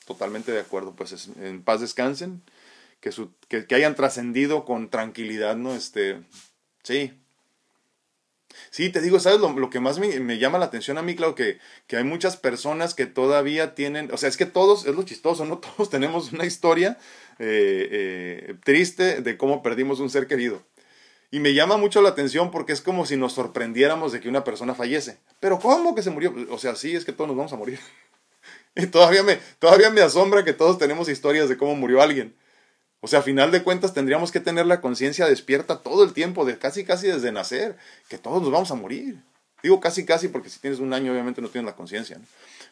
Totalmente de acuerdo. Pues en paz descansen, que, que, que hayan trascendido con tranquilidad, ¿no? Este, sí, Sí, te digo, ¿sabes lo, que más me, llama la atención a mí, claro, que, que hay muchas personas que todavía tienen, o sea, es que todos, es lo chistoso, ¿no? Todos tenemos una historia eh, eh, triste de cómo perdimos un ser querido. Y me llama mucho la atención porque es como si nos sorprendiéramos de que una persona fallece. Pero ¿cómo que se murió? O sea, sí, es que todos nos vamos a morir. y todavía me, todavía me asombra que todos tenemos historias de cómo murió alguien. O sea, a final de cuentas tendríamos que tener la conciencia despierta todo el tiempo, de casi casi desde nacer, que todos nos vamos a morir. Digo casi casi porque si tienes un año obviamente no tienes la conciencia, ¿no?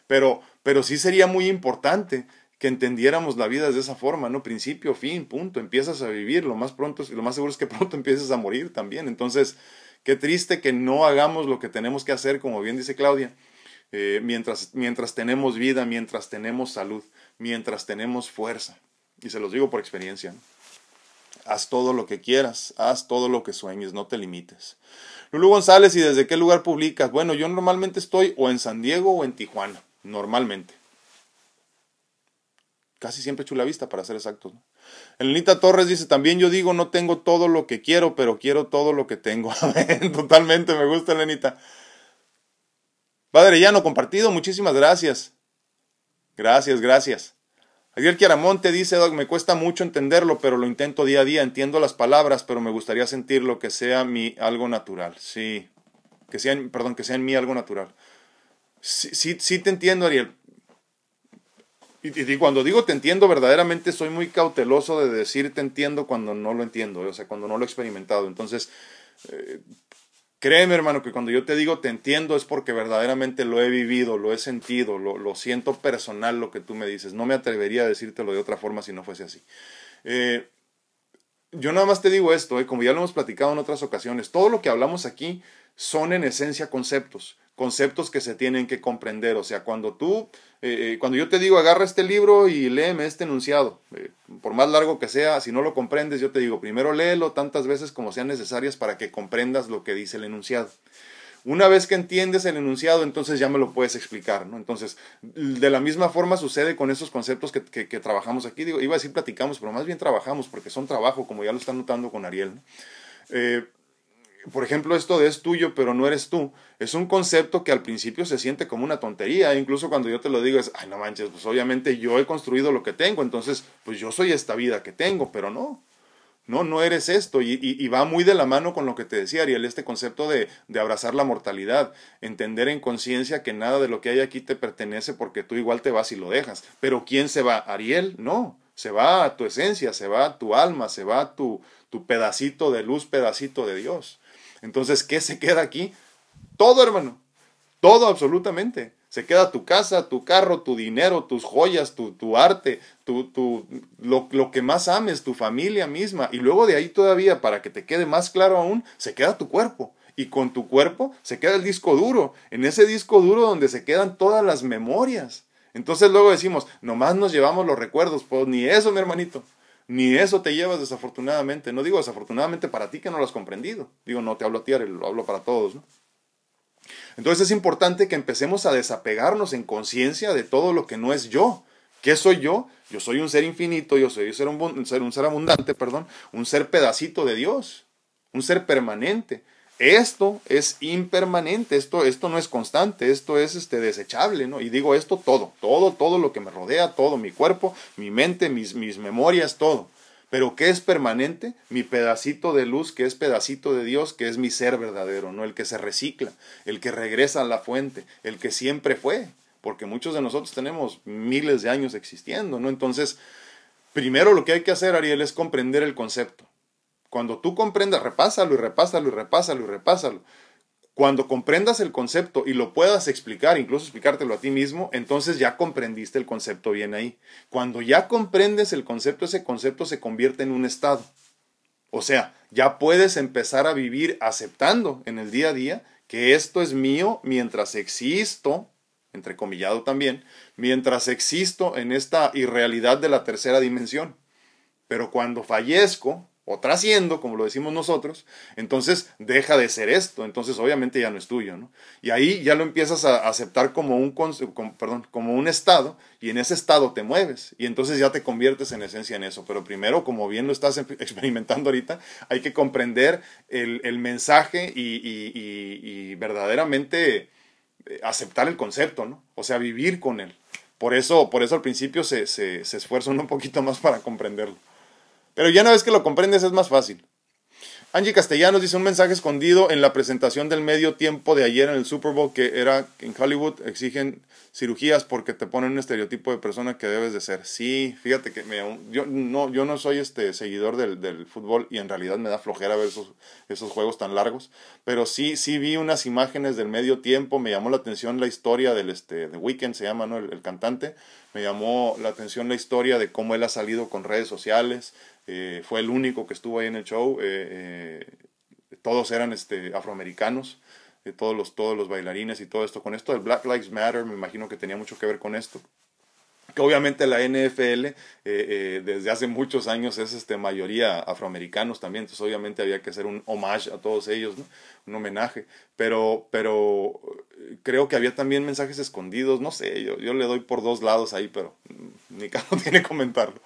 Pero, pero sí sería muy importante que entendiéramos la vida de esa forma, ¿no? Principio, fin, punto. Empiezas a vivir, lo más pronto, lo más seguro es que pronto empieces a morir también. Entonces, qué triste que no hagamos lo que tenemos que hacer, como bien dice Claudia, eh, mientras, mientras tenemos vida, mientras tenemos salud, mientras tenemos fuerza. Y se los digo por experiencia. Haz todo lo que quieras, haz todo lo que sueñes, no te limites. Lulu González, ¿y desde qué lugar publicas? Bueno, yo normalmente estoy o en San Diego o en Tijuana, normalmente. casi siempre Chulavista para ser exactos. Elenita Torres dice, también yo digo, no tengo todo lo que quiero, pero quiero todo lo que tengo. Totalmente, me gusta Elenita. Padre Llano, compartido, muchísimas gracias. Gracias, gracias. Ariel Chiaramonte dice, me cuesta mucho entenderlo, pero lo intento día a día. Entiendo las palabras, pero me gustaría sentirlo que sea mi algo natural. Sí, que sea, perdón, que sea en mí algo natural. Sí, sí, sí te entiendo, Ariel. Y, cuando digo te entiendo, verdaderamente soy muy cauteloso de decir te entiendo cuando no lo entiendo, o sea, cuando no lo he experimentado. Entonces, eh, créeme, hermano, que cuando yo te digo te entiendo es porque verdaderamente lo he vivido, lo he sentido, lo, lo siento personal lo que tú me dices. No me atrevería a decírtelo de otra forma si no fuese así. Eh, yo nada más te digo esto, eh, como ya lo hemos platicado en otras ocasiones, todo lo que hablamos aquí son en esencia conceptos conceptos que se tienen que comprender. O sea, cuando tú, eh, eh, cuando yo te digo, agarra este libro y léeme este enunciado, eh, por más largo que sea, si no lo comprendes, yo te digo, primero léelo tantas veces como sean necesarias para que comprendas lo que dice el enunciado. Una vez que entiendes el enunciado, entonces ya me lo puedes explicar, ¿no? Entonces, de la misma forma sucede con esos conceptos que, trabajamos aquí. Digo, iba a decir platicamos, pero más bien trabajamos, porque son trabajo, como ya lo están notando con Ariel, ¿no? Por ejemplo, esto de es tuyo, pero no eres tú, es un concepto que al principio se siente como una tontería, incluso cuando yo te lo digo es, ay, no manches, pues obviamente yo he construido lo que tengo, entonces, pues yo soy esta vida que tengo, pero no, no, no eres esto, y, va muy de la mano con lo que te decía Ariel, este concepto de, de abrazar la mortalidad, entender en conciencia que nada de lo que hay aquí te pertenece porque tú igual te vas y lo dejas, pero ¿quién se va? Ariel, no, se va a tu esencia, se va a tu alma, se va a tu, tu pedacito de luz, pedacito de Dios. Entonces, ¿qué se queda aquí? Todo, hermano. Todo absolutamente. Se queda tu casa, tu carro, tu dinero, tus joyas, tu, tu arte, tu, tu, lo, lo, que más ames, tu familia misma. Y luego de ahí todavía, para que te quede más claro aún, se queda tu cuerpo. Y con tu cuerpo se queda el disco duro. En ese disco duro donde se quedan todas las memorias. Entonces luego decimos, nomás nos llevamos los recuerdos. Pues ni eso, mi hermanito. Ni eso te llevas desafortunadamente. No digo desafortunadamente para ti que no lo has comprendido. Digo, no te hablo a ti, lo hablo para todos. Entonces es importante que empecemos a desapegarnos en conciencia de todo lo que no es yo. ¿Qué soy yo? Yo soy un ser infinito, yo soy un ser, un ser, un ser abundante, perdón, un ser pedacito de Dios, un ser permanente. Esto es impermanente, esto, esto no es constante, esto es este, desechable, ¿no? Y digo esto todo, todo, todo lo que me rodea, todo mi cuerpo, mi mente, mis, mis memorias, todo. Pero ¿qué es permanente? Mi pedacito de luz, que es pedacito de Dios, que es mi ser verdadero, ¿no? El que se recicla, el que regresa a la fuente, el que siempre fue, porque muchos de nosotros tenemos miles de años existiendo, ¿no? Entonces, primero lo que hay que hacer, Ariel, es comprender el concepto. Cuando tú comprendas, repásalo y repásalo y repásalo y repásalo. Cuando comprendas el concepto y lo puedas explicar, incluso explicártelo a ti mismo, entonces ya comprendiste el concepto bien ahí. Cuando ya comprendes el concepto, ese concepto se convierte en un estado. O sea, ya puedes empezar a vivir aceptando en el día a día que esto es mío mientras existo, entrecomillado también, mientras existo en esta irrealidad de la tercera dimensión. Pero cuando fallezco, o trasciendo, como lo decimos nosotros, entonces deja de ser esto, entonces obviamente ya no es tuyo, ¿no? Y ahí ya lo empiezas a aceptar como un, perdón, como un estado, y en ese estado te mueves, y entonces ya te conviertes en esencia en eso, pero primero, como bien lo estás experimentando ahorita, hay que comprender el, mensaje y, verdaderamente eh, aceptar el concepto, ¿no? O sea, vivir con él. Por eso, por eso al principio se, se, se esfuerzan un poquito más para comprenderlo. Pero ya una vez que lo comprendes es más fácil. Angie Castellanos dice un mensaje escondido en la presentación del medio tiempo de ayer en el Super Bowl que era en Hollywood exigen cirugías porque te ponen un estereotipo de persona que debes de ser. Sí, fíjate que yo, no, yo no soy este seguidor del, fútbol y en realidad me da flojera ver esos, esos juegos tan largos, pero sí, sí vi unas imágenes del medio tiempo, me llamó la atención la historia del este, de Weekend se llama, ¿no? el cantante, me llamó la atención la historia de cómo él ha salido con redes sociales, eh, fue el único que estuvo ahí en el show, eh, eh, todos eran este, afroamericanos, todos, los, todos los bailarines y todo esto. Con esto del Black Lives Matter, me imagino que tenía mucho que ver con esto. Que obviamente la NFL eh, eh, desde hace muchos años es este, mayoría afroamericanos también, entonces obviamente había que hacer un homage a todos ellos, ¿no? un homenaje, pero, pero creo que había también mensajes escondidos, no sé, yo, yo le doy por dos lados ahí, pero ni caso tiene que comentarlo.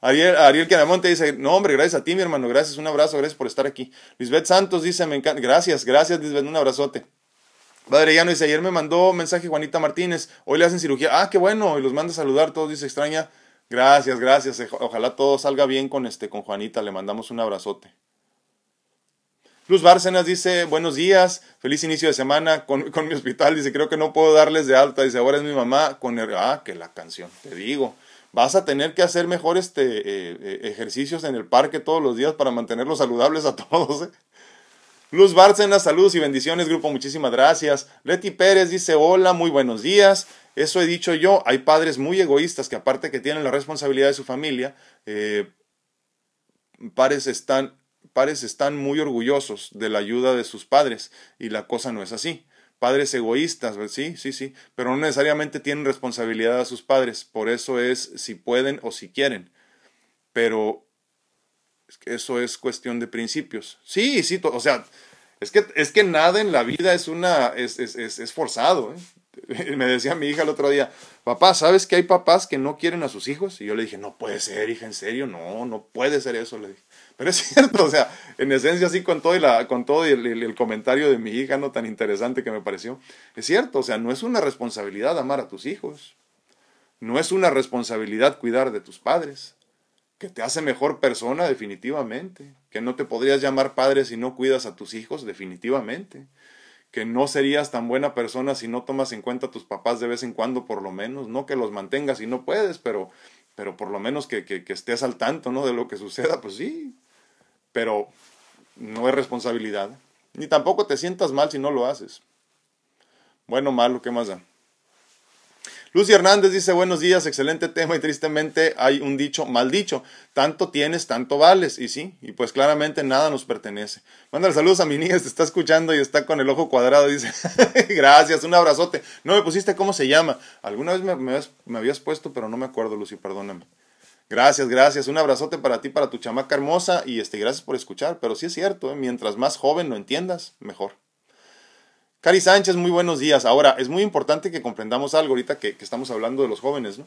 Ariel, Ariel dice, no hombre, gracias a ti mi hermano, gracias, un abrazo, gracias por estar aquí. Lisbeth Santos dice, me encanta, gracias, gracias Lisbeth, un abrazote. Padre Llano dice, ayer me mandó mensaje Juanita Martínez, hoy le hacen cirugía, ah, qué bueno, y los manda a saludar, todos dice extraña, gracias, gracias, ojalá todo salga bien con este, con Juanita, le mandamos un abrazote. Luz Bárcenas dice, buenos días, feliz inicio de semana con, con, mi hospital, dice, creo que no puedo darles de alta, dice, ahora es mi mamá con el, ah, que la canción, te digo, vas a tener que hacer mejor este, eh, eh, ejercicios en el parque todos los días para mantenerlos saludables a todos, ¿eh? Luz Bárcenas, saludos y bendiciones, grupo, muchísimas gracias. Leti Pérez dice, hola, muy buenos días. Eso he dicho yo, hay padres muy egoístas que aparte que tienen la responsabilidad de su familia, eh, pares, están, pares están muy orgullosos de la ayuda de sus padres y la cosa no es así. Padres egoístas, sí, sí, sí, pero no necesariamente tienen responsabilidad a sus padres, por eso es si pueden o si quieren. Pero eso es cuestión de principios. Sí, sí, o sea, es que, es que nada en la vida es una, es, es, es, forzado. ¿eh? Me decía mi hija el otro día, papá, ¿sabes que hay papás que no quieren a sus hijos? Y yo le dije, no puede ser, hija, en serio, no, no puede ser eso, le dije. Pero es cierto, o sea, en esencia sí con todo, y la, con todo el, el, comentario de mi hija, no tan interesante que me pareció, es cierto, o sea, no es una responsabilidad amar a tus hijos, no es una responsabilidad cuidar de tus padres, que te hace mejor persona definitivamente, que no te podrías llamar padre si no cuidas a tus hijos definitivamente, que no serías tan buena persona si no tomas en cuenta a tus papás de vez en cuando por lo menos, no que los mantengas si no puedes, pero, pero por lo menos que, que, estés al tanto ¿no? de lo que suceda, pues sí, pero no es responsabilidad, ni tampoco te sientas mal si no lo haces. Bueno, malo, ¿qué más da? Lucy Hernández dice buenos días, excelente tema y tristemente hay un dicho mal dicho, tanto tienes, tanto vales y sí, y pues claramente nada nos pertenece. Mándale saludos a mi niña, te está escuchando y está con el ojo cuadrado, dice gracias, un abrazote. No me pusiste cómo se llama, alguna vez me, me, habías puesto pero no me acuerdo Lucy, perdóname. Gracias, gracias. Un abrazote para ti, para tu chamaca hermosa y este, gracias por escuchar. Pero sí es cierto, ¿eh? mientras más joven lo entiendas, mejor. Cari Sánchez, muy buenos días. Ahora, es muy importante que comprendamos algo ahorita que, estamos hablando de los jóvenes, ¿no?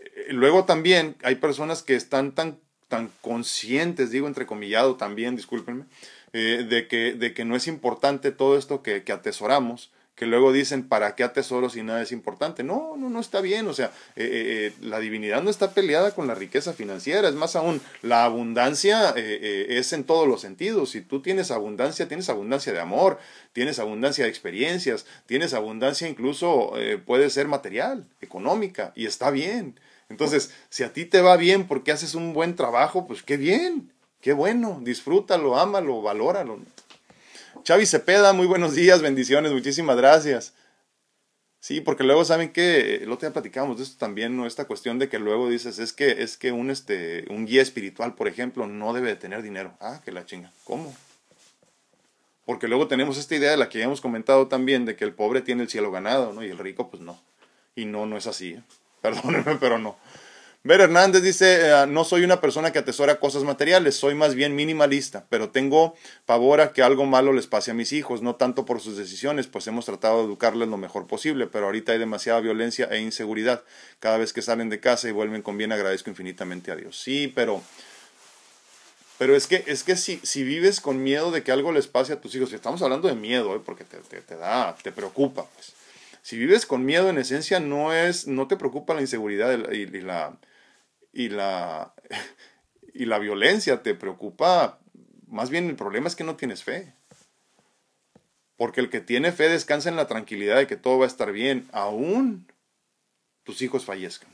Eh, luego también hay personas que están tan, tan conscientes, digo entrecomillado también, discúlpenme, eh, de, que, de que no es importante todo esto que, que atesoramos, que luego dicen, ¿para qué atesoro si nada es importante? No, no, no está bien. O sea, eh, eh, eh, la divinidad no está peleada con la riqueza financiera. Es más aún, la abundancia es en todos los sentidos. Si tú tienes abundancia, tienes abundancia de amor, tienes abundancia de experiencias, tienes abundancia incluso puede ser material, económica, y está bien. Entonces, si a ti te va bien porque haces un buen trabajo, pues qué bien, qué bueno, disfrútalo, ámalo, valóralo. Chavi Cepeda, muy buenos días, bendiciones, muchísimas gracias. Sí, porque luego saben que el otro día platicábamos de esto también, ¿no? Esta cuestión de que luego dices, es que, es que un, este, un guía espiritual, por ejemplo, no debe de tener dinero. Ah, que la chinga. ¿Cómo? Porque luego tenemos esta idea de la que ya hemos comentado también, de que el pobre tiene el cielo ganado, ¿no? Y el rico, pues no. Y no, no es así. ¿eh? Perdónenme, pero no. Ver Hernández dice, eh, no soy una persona que atesora cosas materiales, soy más bien minimalista, pero tengo pavor a que algo malo les pase a mis hijos, no tanto por sus decisiones, pues hemos tratado de educarles lo mejor posible, pero ahorita hay demasiada violencia e inseguridad. Cada vez que salen de casa y vuelven con bien, agradezco infinitamente a Dios. Sí, pero... Pero es que, es que si, si vives con miedo de que algo les pase a tus hijos, estamos hablando de miedo, ¿eh? porque te, te, da, te preocupa, pues. Si vives con miedo, en esencia, no es, no te preocupa la inseguridad y la, y la, y la violencia te preocupa, más bien el problema es que no tienes fe. Porque el que tiene fe descansa en la tranquilidad de que todo va a estar bien, aún tus hijos fallezcan.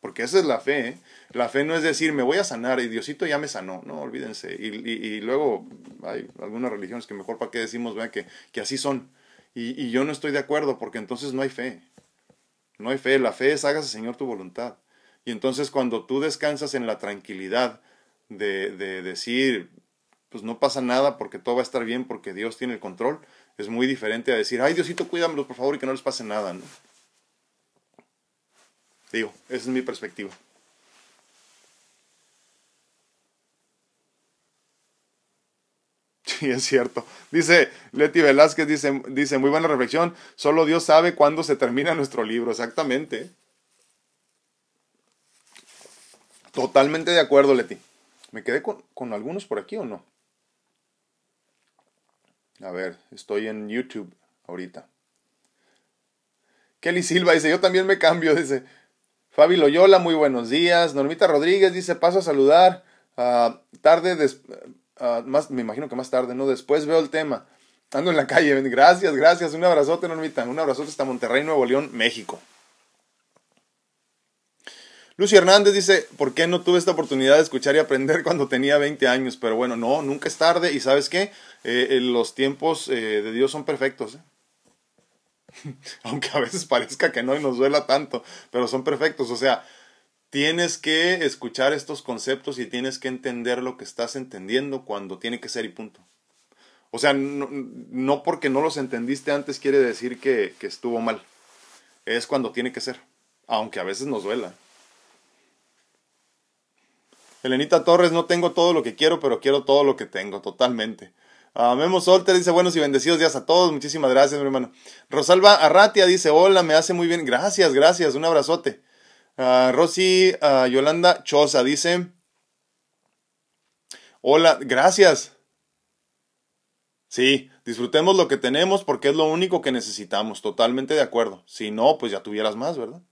Porque esa es la fe. ¿eh? La fe no es decir, me voy a sanar y Diosito ya me sanó. No, olvídense. Y, y, luego hay algunas religiones que mejor para qué decimos vean que, que así son. Y, y, yo no estoy de acuerdo porque entonces no hay fe. No hay fe. La fe es hágase Señor tu voluntad. Y entonces cuando tú descansas en la tranquilidad de, de decir, pues no pasa nada porque todo va a estar bien porque Dios tiene el control, es muy diferente a decir, ay Diosito, cuídamelos por favor y que no les pase nada, ¿no? Digo, esa es mi perspectiva. Sí, es cierto. Dice Leti Velázquez, dice, dice, muy buena reflexión, solo Dios sabe cuándo se termina nuestro libro, exactamente. Totalmente de acuerdo, Leti. ¿Me quedé con, algunos por aquí o no? A ver, estoy en YouTube ahorita. Kelly Silva dice, yo también me cambio, dice. Fabi Loyola, muy buenos días. Normita Rodríguez dice, paso a saludar. Uh, tarde, uh, más, me imagino que más tarde, ¿no? Después veo el tema. Ando en la calle. Gracias, gracias. Un abrazote, Normita. Un abrazote hasta Monterrey, Nuevo León, México. Lucy Hernández dice, ¿por qué no tuve esta oportunidad de escuchar y aprender cuando tenía 20 años? Pero bueno, no, nunca es tarde. Y sabes qué, eh, eh, los tiempos eh, de Dios son perfectos. Aunque a veces parezca que no y nos duela tanto, pero son perfectos. O sea, tienes que escuchar estos conceptos y tienes que entender lo que estás entendiendo cuando tiene que ser y punto. O sea, no, porque no los entendiste antes quiere decir que, que estuvo mal. Es cuando tiene que ser. Aunque a veces nos duela. Elenita Torres, no tengo todo lo que quiero, pero quiero todo lo que tengo, totalmente. Uh, Memo Solter dice buenos y bendecidos días a todos. Muchísimas gracias, mi hermano. Rosalba Arratia dice hola, me hace muy bien. Gracias, gracias. Un abrazote. Uh, Rosy uh, Yolanda Choza dice hola, gracias. Sí, disfrutemos lo que tenemos porque es lo único que necesitamos. Totalmente de acuerdo. Si no, pues ya tuvieras más, ¿verdad?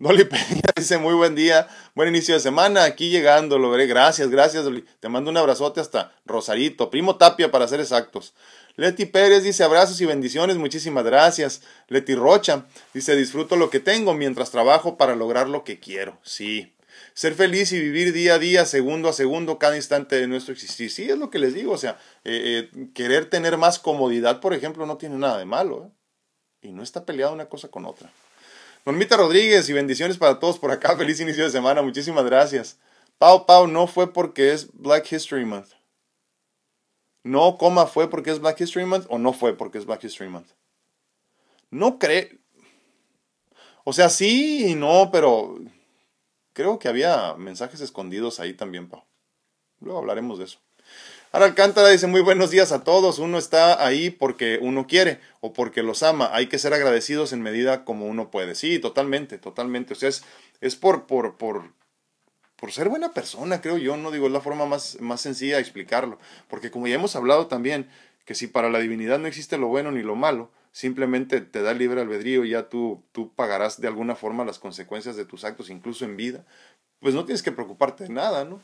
Dolly Peña dice muy buen día, buen inicio de semana, aquí llegando, lo veré. Gracias, gracias. Te mando un abrazote hasta Rosarito, primo Tapia para ser exactos. Leti Pérez dice abrazos y bendiciones, muchísimas gracias. Leti Rocha dice disfruto lo que tengo mientras trabajo para lograr lo que quiero. Sí. Ser feliz y vivir día a día, segundo a segundo, cada instante de nuestro existir. Sí, es lo que les digo. O sea, eh, eh, querer tener más comodidad, por ejemplo, no tiene nada de malo. ¿eh? Y no está peleada una cosa con otra. Normita Rodríguez y bendiciones para todos por acá. Feliz inicio de semana. Muchísimas gracias. Pau Pau no fue porque es Black History Month. No, coma, fue porque es Black History Month o no fue porque es Black History Month. No creo. O sea, sí y no, pero creo que había mensajes escondidos ahí también, Pau. Luego hablaremos de eso. Ahora Alcántara dice muy buenos días a todos. Uno está ahí porque uno quiere o porque los ama. Hay que ser agradecidos en medida como uno puede. Sí, totalmente, totalmente. O sea, es, es por, por, por, por ser buena persona, creo yo. No digo, es la forma más, más sencilla de explicarlo. Porque como ya hemos hablado también, que si para la divinidad no existe lo bueno ni lo malo, simplemente te da libre albedrío y ya tú, tú pagarás de alguna forma las consecuencias de tus actos, incluso en vida, pues no tienes que preocuparte de nada, ¿no?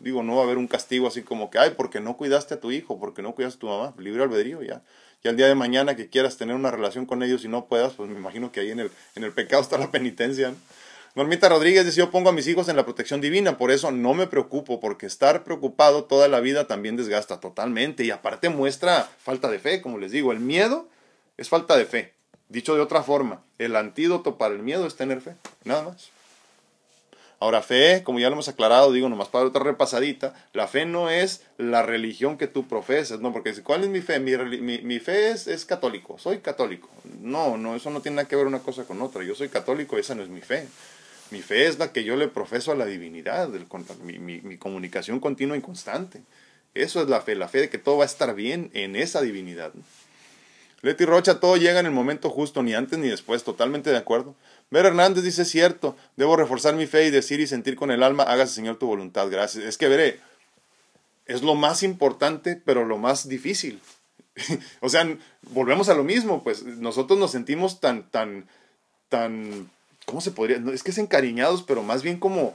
Digo, no va a haber un castigo así como que, ay, porque no cuidaste a tu hijo, porque no cuidaste a tu mamá, libre albedrío ya. Y al día de mañana que quieras tener una relación con ellos y no puedas, pues me imagino que ahí en el, en el pecado está la penitencia. Normita Rodríguez dice, yo pongo a mis hijos en la protección divina, por eso no me preocupo, porque estar preocupado toda la vida también desgasta totalmente y aparte muestra falta de fe, como les digo, el miedo es falta de fe. Dicho de otra forma, el antídoto para el miedo es tener fe, nada más. Ahora, fe, como ya lo hemos aclarado, digo nomás para otra repasadita, la fe no es la religión que tú profesas, ¿no? Porque ¿cuál es mi fe? Mi, mi, fe es, es, católico, soy católico. No, no, eso no tiene nada que ver una cosa con otra. Yo soy católico, esa no es mi fe. Mi fe es la que yo le profeso a la divinidad, mi, mi comunicación continua y constante. Eso es la fe, la fe de que todo va a estar bien en esa divinidad. Leti Rocha, todo llega en el momento justo, ni antes ni después, totalmente de acuerdo. Ver Hernández dice, cierto, debo reforzar mi fe y decir y sentir con el alma, hágase Señor tu voluntad, gracias. Es que veré, es lo más importante, pero lo más difícil. o sea, volvemos a lo mismo, pues nosotros nos sentimos tan, tan, tan, ¿cómo se podría? Es que es encariñados, pero más bien como,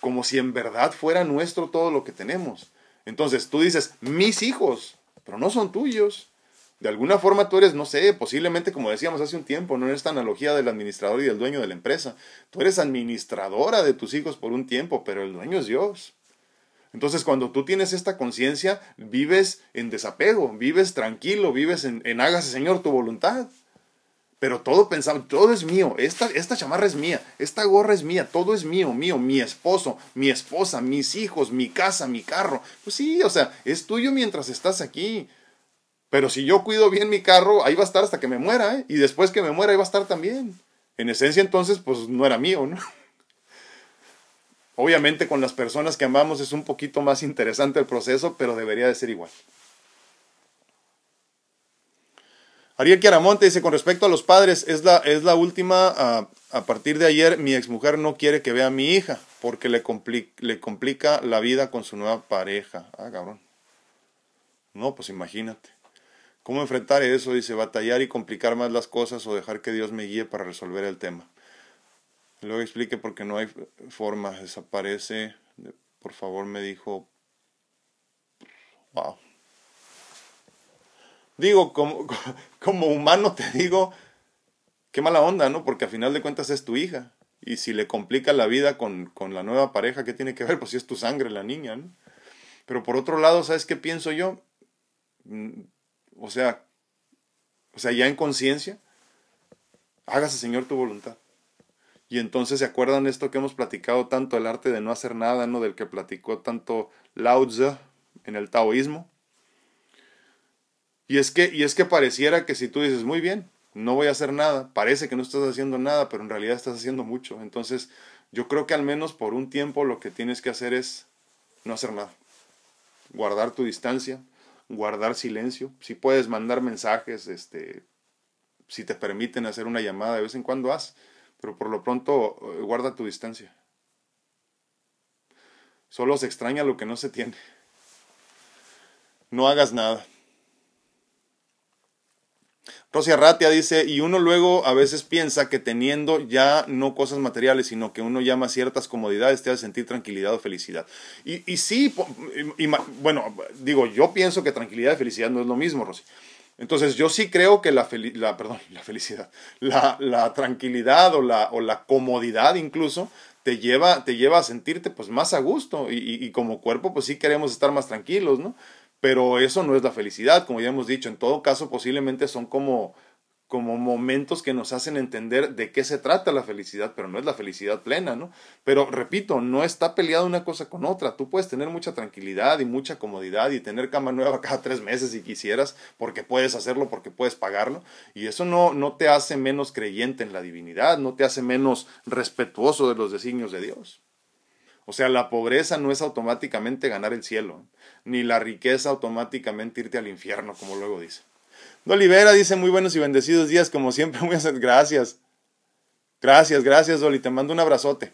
como si en verdad fuera nuestro todo lo que tenemos. Entonces tú dices, mis hijos, pero no son tuyos de alguna forma tú eres, no sé, posiblemente como decíamos hace un tiempo, no en esta analogía del administrador y del dueño de la empresa, tú eres administradora de tus hijos por un tiempo, pero el dueño es Dios. Entonces cuando tú tienes esta conciencia, vives en desapego, vives tranquilo, vives en, en, hágase Señor tu voluntad. Pero todo pensado, todo es mío, esta, esta chamarra es mía, esta gorra es mía, todo es mío, mío, mi esposo, mi esposa, mis hijos, mi casa, mi carro. Pues sí, o sea, es tuyo mientras estás aquí. Pero si yo cuido bien mi carro, ahí va a estar hasta que me muera, ¿eh? Y después que me muera, ahí va a estar también. En esencia entonces, pues no era mío, ¿no? Obviamente con las personas que amamos es un poquito más interesante el proceso, pero debería de ser igual. Ariel Chiaramonte dice, con respecto a los padres, es la, es la última, a, a partir de ayer mi exmujer no quiere que vea a mi hija porque le, le complica la vida con su nueva pareja. Ah, cabrón. No, pues imagínate. ¿Cómo enfrentar eso? Dice, batallar y complicar más las cosas o dejar que Dios me guíe para resolver el tema. Luego explique porque no hay forma, desaparece. Por favor, me dijo. Wow. Digo, como, como humano te digo, qué mala onda, ¿no? Porque a final de cuentas es tu hija. Y si le complica la vida con, con la nueva pareja, ¿qué tiene que ver? Pues si es tu sangre la niña, ¿no? Pero por otro lado, ¿sabes qué pienso yo? O sea, o sea, ya en conciencia, hágase Señor tu voluntad. Y entonces se acuerdan esto que hemos platicado tanto, el arte de no hacer nada, ¿no? Del que platicó tanto Lao Tzu en el taoísmo. Y es que, y es que pareciera que si tú dices, muy bien, no voy a hacer nada, parece que no estás haciendo nada, pero en realidad estás haciendo mucho. Entonces, yo creo que al menos por un tiempo lo que tienes que hacer es no hacer nada. Guardar tu distancia, guardar silencio. Si puedes mandar mensajes, este, si te permiten hacer una llamada de vez en cuando, haz. Pero por lo pronto, eh, guarda tu distancia. Solo se extraña lo que no se tiene. No hagas nada. Rosia Ratia dice, y uno luego a veces piensa que teniendo ya no cosas materiales, sino que uno llama ciertas comodidades, te hace sentir tranquilidad o felicidad. Y, y sí, bueno, digo, yo pienso que tranquilidad y felicidad no es lo mismo, Rosia. Entonces yo sí creo que la, la, perdón, la felicidad, la, la tranquilidad o la, o la comodidad incluso te lleva, te lleva a sentirte pues más a gusto y, y, y como cuerpo pues sí queremos estar más tranquilos, ¿no? Pero eso no es la felicidad, como ya hemos dicho. En todo caso, posiblemente son como, como momentos que nos hacen entender de qué se trata la felicidad, pero no es la felicidad plena, ¿no? Pero repito, no está peleada una cosa con otra. Tú puedes tener mucha tranquilidad y mucha comodidad y tener cama nueva cada tres meses si quisieras, porque puedes hacerlo, porque puedes pagarlo. Y eso no, no te hace menos creyente en la divinidad, no te hace menos respetuoso de los designios de Dios. O sea, la pobreza no es automáticamente ganar el cielo, ni la riqueza automáticamente irte al infierno, como luego dice. Dolivera dice muy buenos y bendecidos días, como siempre, muy gracias. Gracias, gracias, Doli, te mando un abrazote.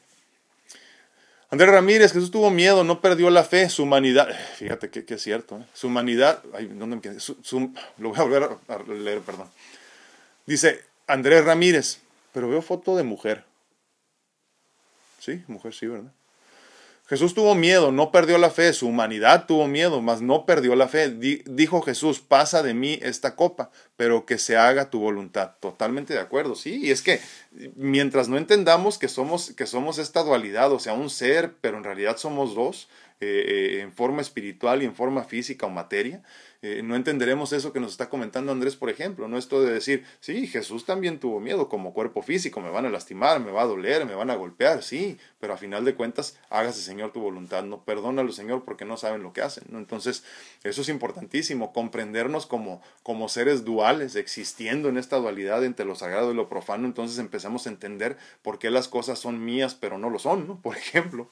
Andrés Ramírez, Jesús tuvo miedo, no perdió la fe, su humanidad, fíjate que, es cierto, ¿eh? su humanidad, ay, ¿dónde me quedé? lo voy a volver a leer, perdón. Dice Andrés Ramírez, pero veo foto de mujer. Sí, mujer, sí, ¿verdad? Jesús tuvo miedo, no perdió la fe, su humanidad tuvo miedo, mas no perdió la fe. dijo Jesús, pasa de mí esta copa, pero que se haga tu voluntad. Totalmente de acuerdo, sí. Y es que mientras no entendamos que somos, que somos esta dualidad, o sea, un ser, pero en realidad somos dos, eh, eh, en forma espiritual y en forma física o materia, eh, no entenderemos eso que nos está comentando Andrés, por ejemplo, no esto de decir, sí, Jesús también tuvo miedo como cuerpo físico, me van a lastimar, me va a doler, me van a golpear, sí, pero a final de cuentas, hágase Señor tu voluntad, no perdónalo Señor porque no saben lo que hacen, ¿no? Entonces, eso es importantísimo, comprendernos como, como seres duales, existiendo en esta dualidad entre lo sagrado y lo profano, entonces empezamos a entender por qué las cosas son mías pero no lo son, ¿no? Por ejemplo.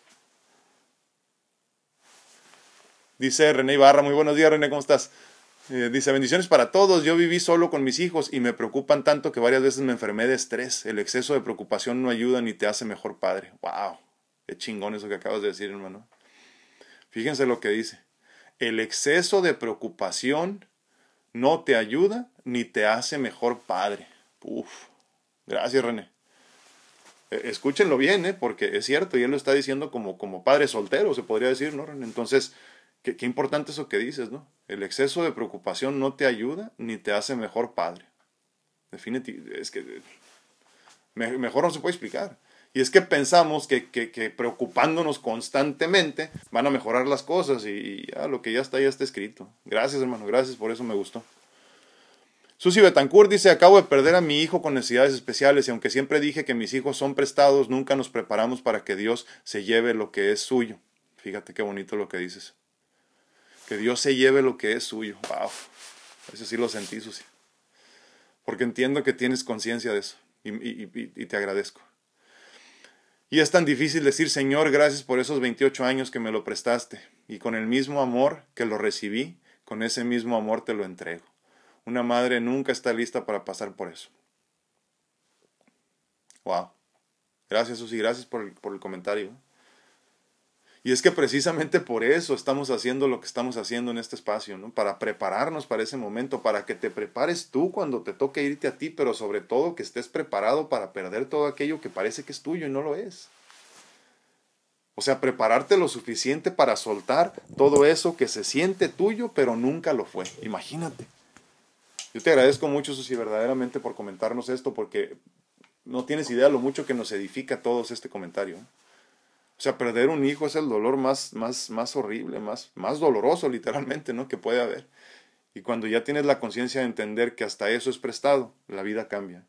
Dice René Ibarra, muy buenos días René, ¿cómo estás? Eh, dice, bendiciones para todos, yo viví solo con mis hijos y me preocupan tanto que varias veces me enfermé de estrés. El exceso de preocupación no ayuda ni te hace mejor padre. ¡Wow! Qué chingón eso que acabas de decir, hermano. Fíjense lo que dice. El exceso de preocupación no te ayuda ni te hace mejor padre. Uf. Gracias, René. Eh, escúchenlo bien, ¿eh? porque es cierto, y él lo está diciendo como, como padre soltero, se podría decir, ¿no, René? Entonces, Qué, importante eso que dices, ¿no? El exceso de preocupación no te ayuda ni te hace mejor padre. Definitivamente, es que mejor no se puede explicar. Y es que pensamos que, preocupándonos constantemente van a mejorar las cosas y, ya lo que ya está, ya está escrito. Gracias, hermano, gracias, por eso me gustó. Susi Betancourt dice, acabo de perder a mi hijo con necesidades especiales y aunque siempre dije que mis hijos son prestados, nunca nos preparamos para que Dios se lleve lo que es suyo. Fíjate qué bonito lo que dices. Que Dios se lleve lo que es suyo. Wow. Eso sí lo sentí, Susi. Porque entiendo que tienes conciencia de eso. y, te agradezco. Y es tan difícil decir, Señor, gracias por esos 28 años que me lo prestaste. Y con el mismo amor que lo recibí, con ese mismo amor te lo entrego. Una madre nunca está lista para pasar por eso. Wow. Gracias, Susi. Gracias por el, por el comentario. Y es que precisamente por eso estamos haciendo lo que estamos haciendo en este espacio, ¿no? Para prepararnos para ese momento, para que te prepares tú cuando te toque irte a ti, pero sobre todo que estés preparado para perder todo aquello que parece que es tuyo y no lo es. O sea, prepararte lo suficiente para soltar todo eso que se siente tuyo, pero nunca lo fue. Imagínate. Yo te agradezco mucho, Susi, verdaderamente por comentarnos esto, porque no tienes idea lo mucho que nos edifica a todos este comentario. O sea, perder un hijo es el dolor más, más, más horrible, más, más doloroso literalmente, ¿no? Que puede haber. Y cuando ya tienes la conciencia de entender que hasta eso es prestado, la vida cambia.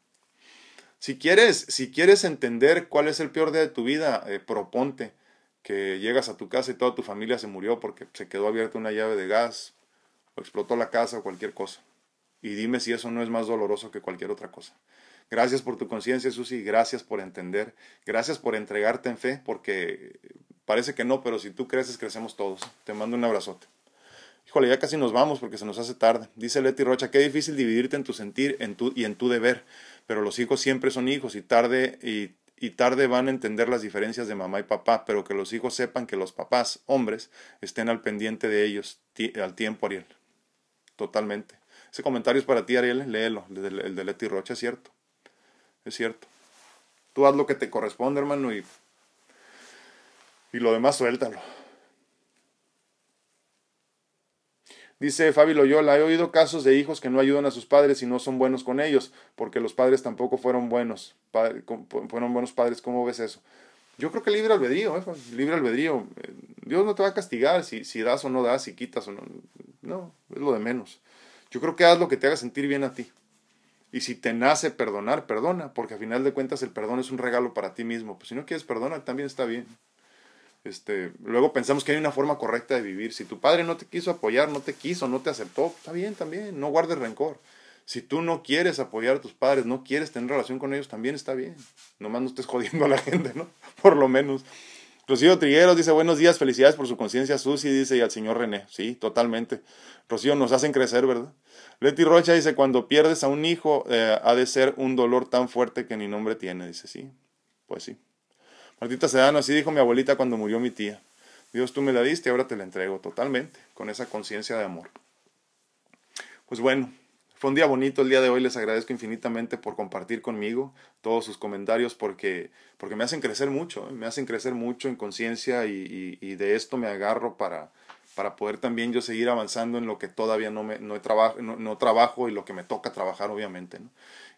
Si quieres, si quieres entender cuál es el peor día de tu vida, eh, proponte que llegas a tu casa y toda tu familia se murió porque se quedó abierta una llave de gas, o explotó la casa o cualquier cosa. Y dime si eso no es más doloroso que cualquier otra cosa. Gracias por tu conciencia, Susi. Gracias por entender. Gracias por entregarte en fe, porque parece que no, pero si tú creces, crecemos todos. Te mando un abrazote. Híjole, ya casi nos vamos porque se nos hace tarde. Dice Leti Rocha, qué difícil dividirte en tu sentir en tu, y en tu deber, pero los hijos siempre son hijos y tarde, y, y tarde van a entender las diferencias de mamá y papá, pero que los hijos sepan que los papás, hombres, estén al pendiente de ellos al tiempo, Ariel. Totalmente. Ese comentario es para ti, Ariel, léelo, el de Leti Rocha, es cierto es cierto. Tú haz lo que te corresponde, hermano, y, y lo demás suéltalo. Dice Fabi Loyola, he oído casos de hijos que no ayudan a sus padres y no son buenos con ellos, porque los padres tampoco fueron buenos, fueron buenos padres. ¿Cómo ves eso? Yo creo que libre albedrío, ¿eh? libre albedrío. Dios no te va a castigar si, si das o no das, si quitas o no. No, es lo de menos. Yo creo que haz lo que te haga sentir bien a ti. Y si te nace perdonar, perdona, porque a final de cuentas el perdón es un regalo para ti mismo. Pues si no quieres perdonar, también está bien. Este, luego pensamos que hay una forma correcta de vivir. Si tu padre no te quiso apoyar, no te quiso, no te aceptó, está bien también, no guardes rencor. Si tú no quieres apoyar a tus padres, no quieres tener relación con ellos, también está bien. Nomás no estés jodiendo a la gente, ¿no? Por lo menos. Rocío Trigueros dice, buenos días, felicidades por su conciencia, Susi, dice, y al señor René. Sí, totalmente. Rocío, nos hacen crecer, ¿verdad? Leti Rocha dice, cuando pierdes a un hijo, eh, ha de ser un dolor tan fuerte que ni nombre tiene. Dice, sí, pues sí. Martita Sedano, así dijo mi abuelita cuando murió mi tía. Dios, tú me la diste, ahora te la entrego totalmente, con esa conciencia de amor. Pues bueno, fue un día bonito el día de hoy, les agradezco infinitamente por compartir conmigo todos sus comentarios porque, porque me hacen crecer mucho, ¿eh? me hacen crecer mucho en conciencia y, y, de esto me agarro para, para poder también yo seguir avanzando en lo que todavía no, me, no, no, trabajo y lo que me toca trabajar obviamente. ¿no?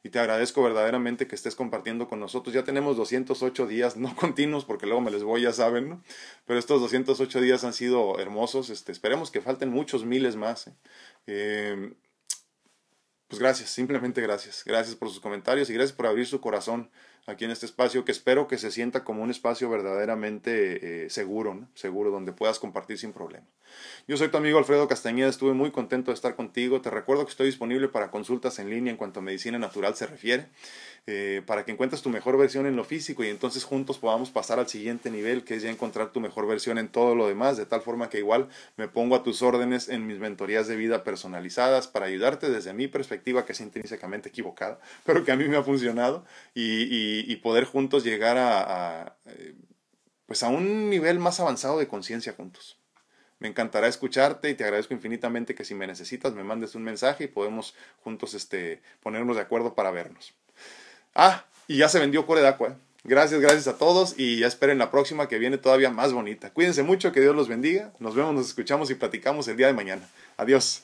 Y te agradezco verdaderamente que estés compartiendo con nosotros. Ya tenemos 208 días, no continuos porque luego me les voy, ya saben, ¿no? pero estos 208 días han sido hermosos. Este, esperemos que falten muchos miles más. ¿eh? Eh, pues gracias, simplemente gracias. Gracias por sus comentarios y gracias por abrir su corazón aquí en este espacio que espero que se sienta como un espacio verdaderamente eh, seguro, ¿no? seguro, donde puedas compartir sin problema. Yo soy tu amigo Alfredo Castañeda, estuve muy contento de estar contigo. Te recuerdo que estoy disponible para consultas en línea en cuanto a medicina natural se refiere. Eh, para que encuentres tu mejor versión en lo físico y entonces juntos podamos pasar al siguiente nivel, que es ya encontrar tu mejor versión en todo lo demás, de tal forma que igual me pongo a tus órdenes en mis mentorías de vida personalizadas para ayudarte desde mi perspectiva, que es intrínsecamente equivocada, pero que a mí me ha funcionado, y, poder juntos llegar a, eh, pues a un nivel más avanzado de conciencia juntos. Me encantará escucharte y te agradezco infinitamente que si me necesitas me mandes un mensaje y podemos juntos este, ponernos de acuerdo para vernos. Ah, y ya se vendió Core de Aqua. Gracias, gracias a todos y ya esperen la próxima que viene todavía más bonita. Cuídense mucho, que Dios los bendiga. Nos vemos, nos escuchamos y platicamos el día de mañana. Adiós.